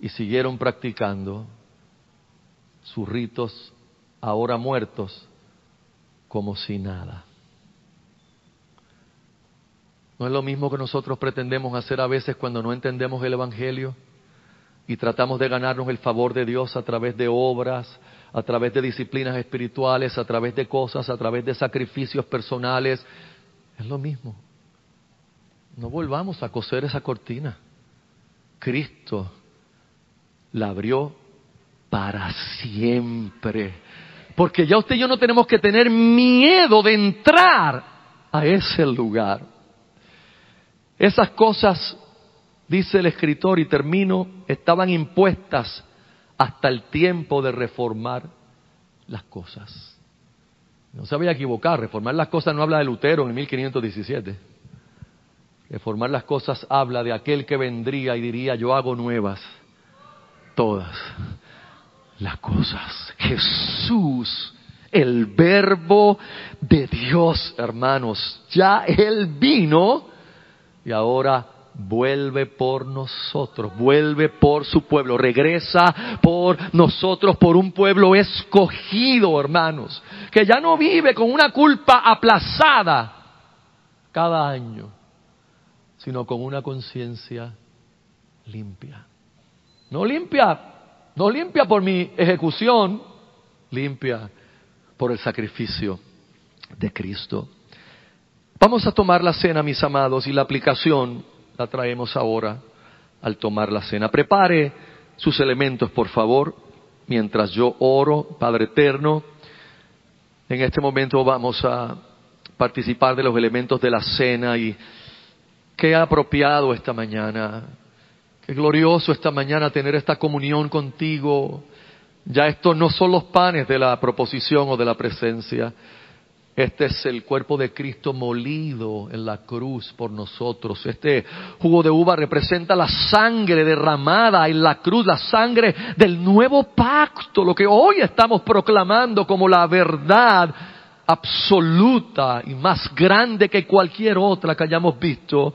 y siguieron practicando sus ritos ahora muertos como si nada. ¿No es lo mismo que nosotros pretendemos hacer a veces cuando no entendemos el Evangelio y tratamos de ganarnos el favor de Dios a través de obras, a través de disciplinas espirituales, a través de cosas, a través de sacrificios personales? Es lo mismo. No volvamos a coser esa cortina. Cristo la abrió para siempre. Porque ya usted y yo no tenemos que tener miedo de entrar a ese lugar. Esas cosas, dice el escritor y termino, estaban impuestas hasta el tiempo de reformar las cosas. No se vaya a equivocar, reformar las cosas no habla de Lutero en 1517. Reformar las cosas habla de aquel que vendría y diría, yo hago nuevas todas las cosas. Jesús, el verbo de Dios, hermanos, ya Él vino y ahora vuelve por nosotros, vuelve por su pueblo, regresa por nosotros, por un pueblo escogido, hermanos, que ya no vive con una culpa aplazada cada año, sino con una conciencia limpia. No limpia, no limpia por mi ejecución, limpia por el sacrificio de Cristo. Vamos a tomar la cena, mis amados, y la aplicación la traemos ahora al tomar la cena. Prepare sus elementos, por favor, mientras yo oro, Padre Eterno. En este momento vamos a participar de los elementos de la cena y qué apropiado esta mañana, qué glorioso esta mañana tener esta comunión contigo. Ya estos no son los panes de la proposición o de la presencia, este es el cuerpo de Cristo molido en la cruz por nosotros. Este jugo de uva representa la sangre derramada en la cruz, la sangre del nuevo pacto, lo que hoy estamos proclamando como la verdad absoluta y más grande que cualquier otra que hayamos visto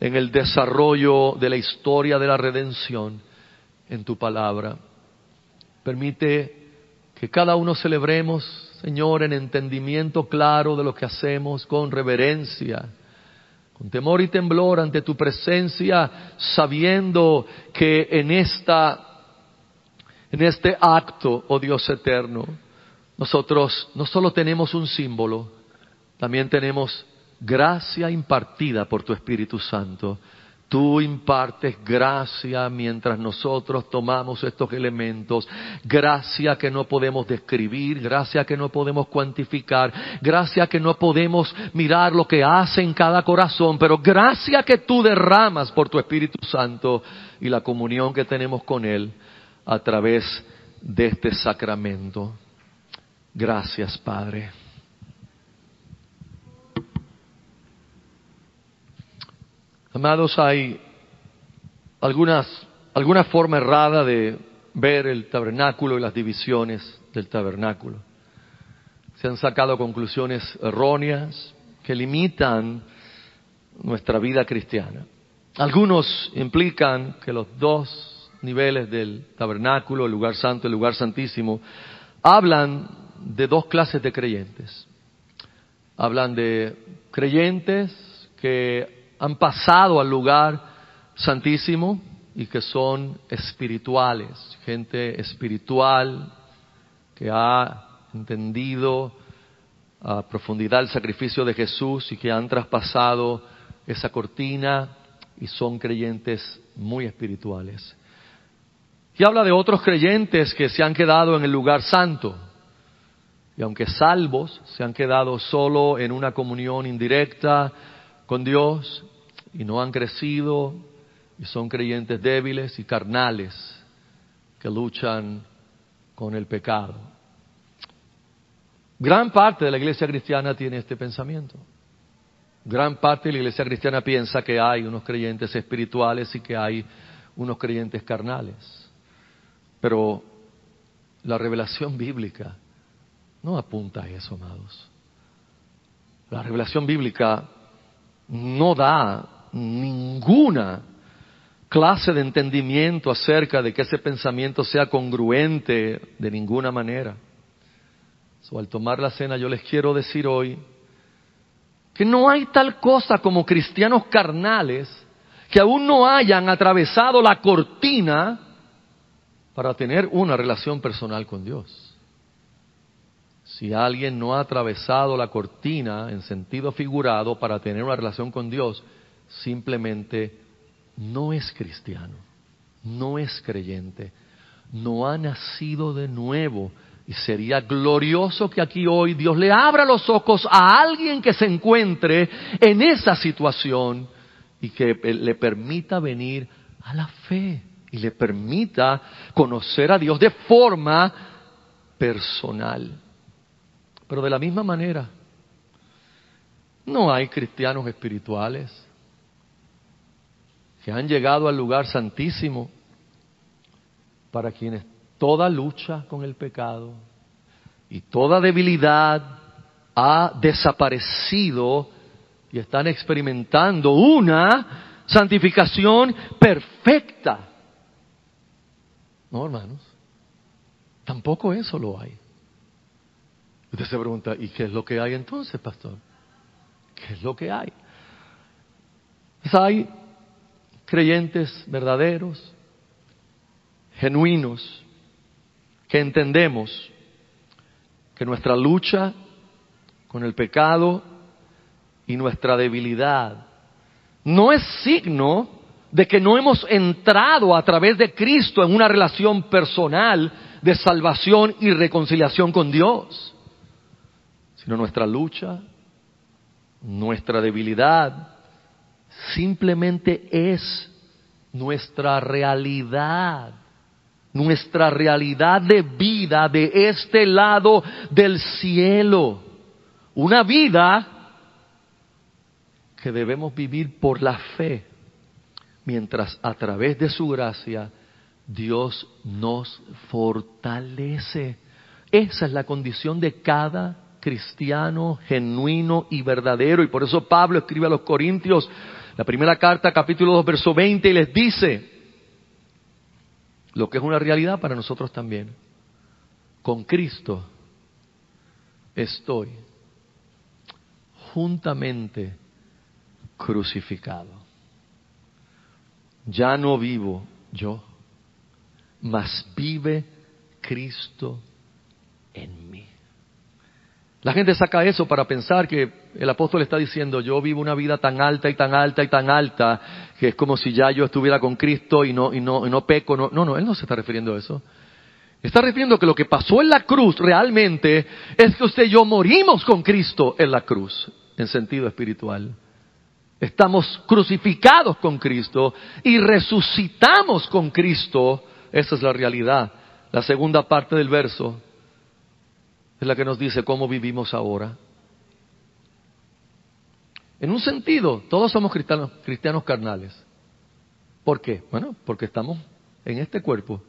en el desarrollo de la historia de la redención en tu palabra. Permite que cada uno celebremos Señor, en entendimiento claro de lo que hacemos, con reverencia, con temor y temblor ante tu presencia, sabiendo que en esta en este acto, oh Dios eterno, nosotros no solo tenemos un símbolo, también tenemos gracia impartida por tu Espíritu Santo Tú impartes gracia mientras nosotros tomamos estos elementos, gracia que no podemos describir, gracia que no podemos cuantificar, gracia que no podemos mirar lo que hace en cada corazón, pero gracia que tú derramas por tu Espíritu Santo y la comunión que tenemos con Él a través de este sacramento. Gracias, Padre. Amados, hay algunas, alguna forma errada de ver el tabernáculo y las divisiones del tabernáculo. se han sacado conclusiones erróneas que limitan nuestra vida cristiana. Algunos implican que los dos niveles del tabernáculo, el lugar santo y el lugar santísimo, hablan de dos clases de creyentes. Hablan de creyentes que han pasado al lugar santísimo y que son espirituales, gente espiritual que ha entendido a profundidad el sacrificio de Jesús y que han traspasado esa cortina y son creyentes muy espirituales. Y habla de otros creyentes que se han quedado en el lugar santo y aunque salvos, se han quedado solo en una comunión indirecta con Dios y no han crecido y son creyentes débiles y carnales que luchan con el pecado. Gran parte de la iglesia cristiana tiene este pensamiento. Gran parte de la iglesia cristiana piensa que hay unos creyentes espirituales y que hay unos creyentes carnales. Pero la revelación bíblica no apunta a eso, amados. La revelación bíblica no da ninguna clase de entendimiento acerca de que ese pensamiento sea congruente de ninguna manera. al tomar la cena yo les quiero decir hoy que no hay tal cosa como cristianos carnales que aún no hayan atravesado la cortina para tener una relación personal con Dios. Si alguien no ha atravesado la cortina en sentido figurado para tener una relación con Dios, simplemente no es cristiano, no es creyente, no ha nacido de nuevo. Y sería glorioso que aquí hoy Dios le abra los ojos a alguien que se encuentre en esa situación y que le permita venir a la fe y le permita conocer a Dios de forma personal. Pero de la misma manera, no hay cristianos espirituales que han llegado al lugar santísimo para quienes toda lucha con el pecado y toda debilidad ha desaparecido y están experimentando una santificación perfecta. No, hermanos, tampoco eso lo hay. Usted se pregunta, ¿y qué es lo que hay entonces, pastor? ¿Qué es lo que hay? Pues hay creyentes verdaderos, genuinos, que entendemos que nuestra lucha con el pecado y nuestra debilidad no es signo de que no hemos entrado a través de Cristo en una relación personal de salvación y reconciliación con Dios sino nuestra lucha, nuestra debilidad, simplemente es nuestra realidad, nuestra realidad de vida de este lado del cielo. Una vida que debemos vivir por la fe, mientras a través de su gracia Dios nos fortalece. Esa es la condición de cada cristiano genuino y verdadero. Y por eso Pablo escribe a los Corintios, la primera carta, capítulo 2, verso 20, y les dice lo que es una realidad para nosotros también. Con Cristo estoy juntamente crucificado. Ya no vivo yo, mas vive Cristo en mí. La gente saca eso para pensar que el apóstol está diciendo, yo vivo una vida tan alta y tan alta y tan alta, que es como si ya yo estuviera con Cristo y no, y no, y no peco. No, no, no, él no se está refiriendo a eso. Está refiriendo que lo que pasó en la cruz realmente es que usted y yo morimos con Cristo en la cruz, en sentido espiritual. Estamos crucificados con Cristo y resucitamos con Cristo. Esa es la realidad. La segunda parte del verso es la que nos dice cómo vivimos ahora. En un sentido, todos somos cristianos, cristianos carnales. ¿Por qué? Bueno, porque estamos en este cuerpo.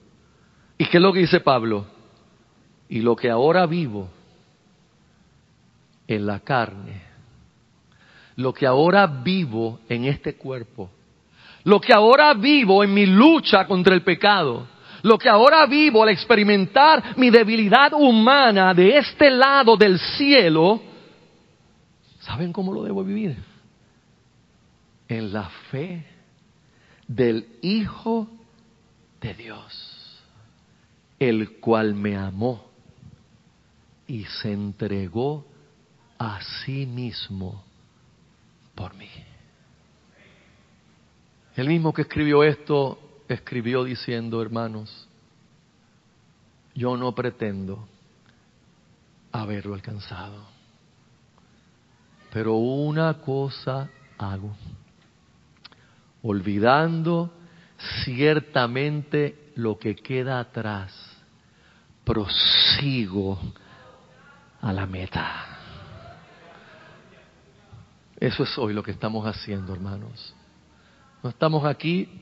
¿Y qué es lo que dice Pablo? Y lo que ahora vivo, en la carne, lo que ahora vivo en este cuerpo, lo que ahora vivo en mi lucha contra el pecado, lo que ahora vivo al experimentar mi debilidad humana de este lado del cielo, ¿saben cómo lo debo vivir? En la fe del Hijo de Dios, el cual me amó y se entregó a sí mismo por mí. El mismo que escribió esto, escribió diciendo, hermanos, yo no pretendo haberlo alcanzado, pero una cosa hago, olvidando ciertamente lo que queda atrás, prosigo a la meta. Eso es hoy lo que estamos haciendo, hermanos. No estamos aquí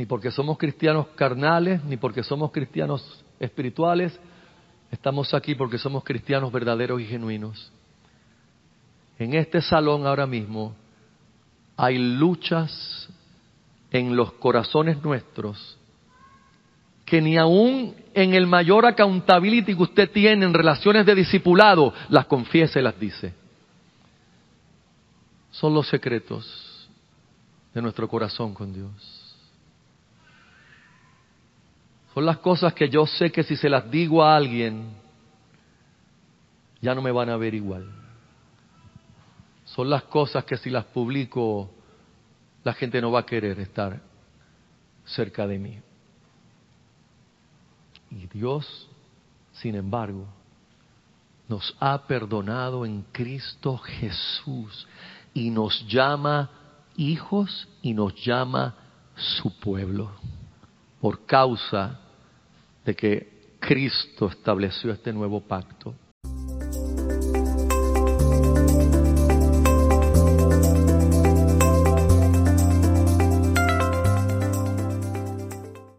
ni porque somos cristianos carnales, ni porque somos cristianos espirituales. Estamos aquí porque somos cristianos verdaderos y genuinos. En este salón ahora mismo hay luchas en los corazones nuestros que ni aún en el mayor accountability que usted tiene en relaciones de discipulado las confiesa y las dice. Son los secretos de nuestro corazón con Dios. Son las cosas que yo sé que si se las digo a alguien, ya no me van a ver igual. Son las cosas que si las publico, la gente no va a querer estar cerca de mí. Y Dios, sin embargo, nos ha perdonado en Cristo Jesús y nos llama hijos y nos llama su pueblo por causa de que Cristo estableció este nuevo pacto.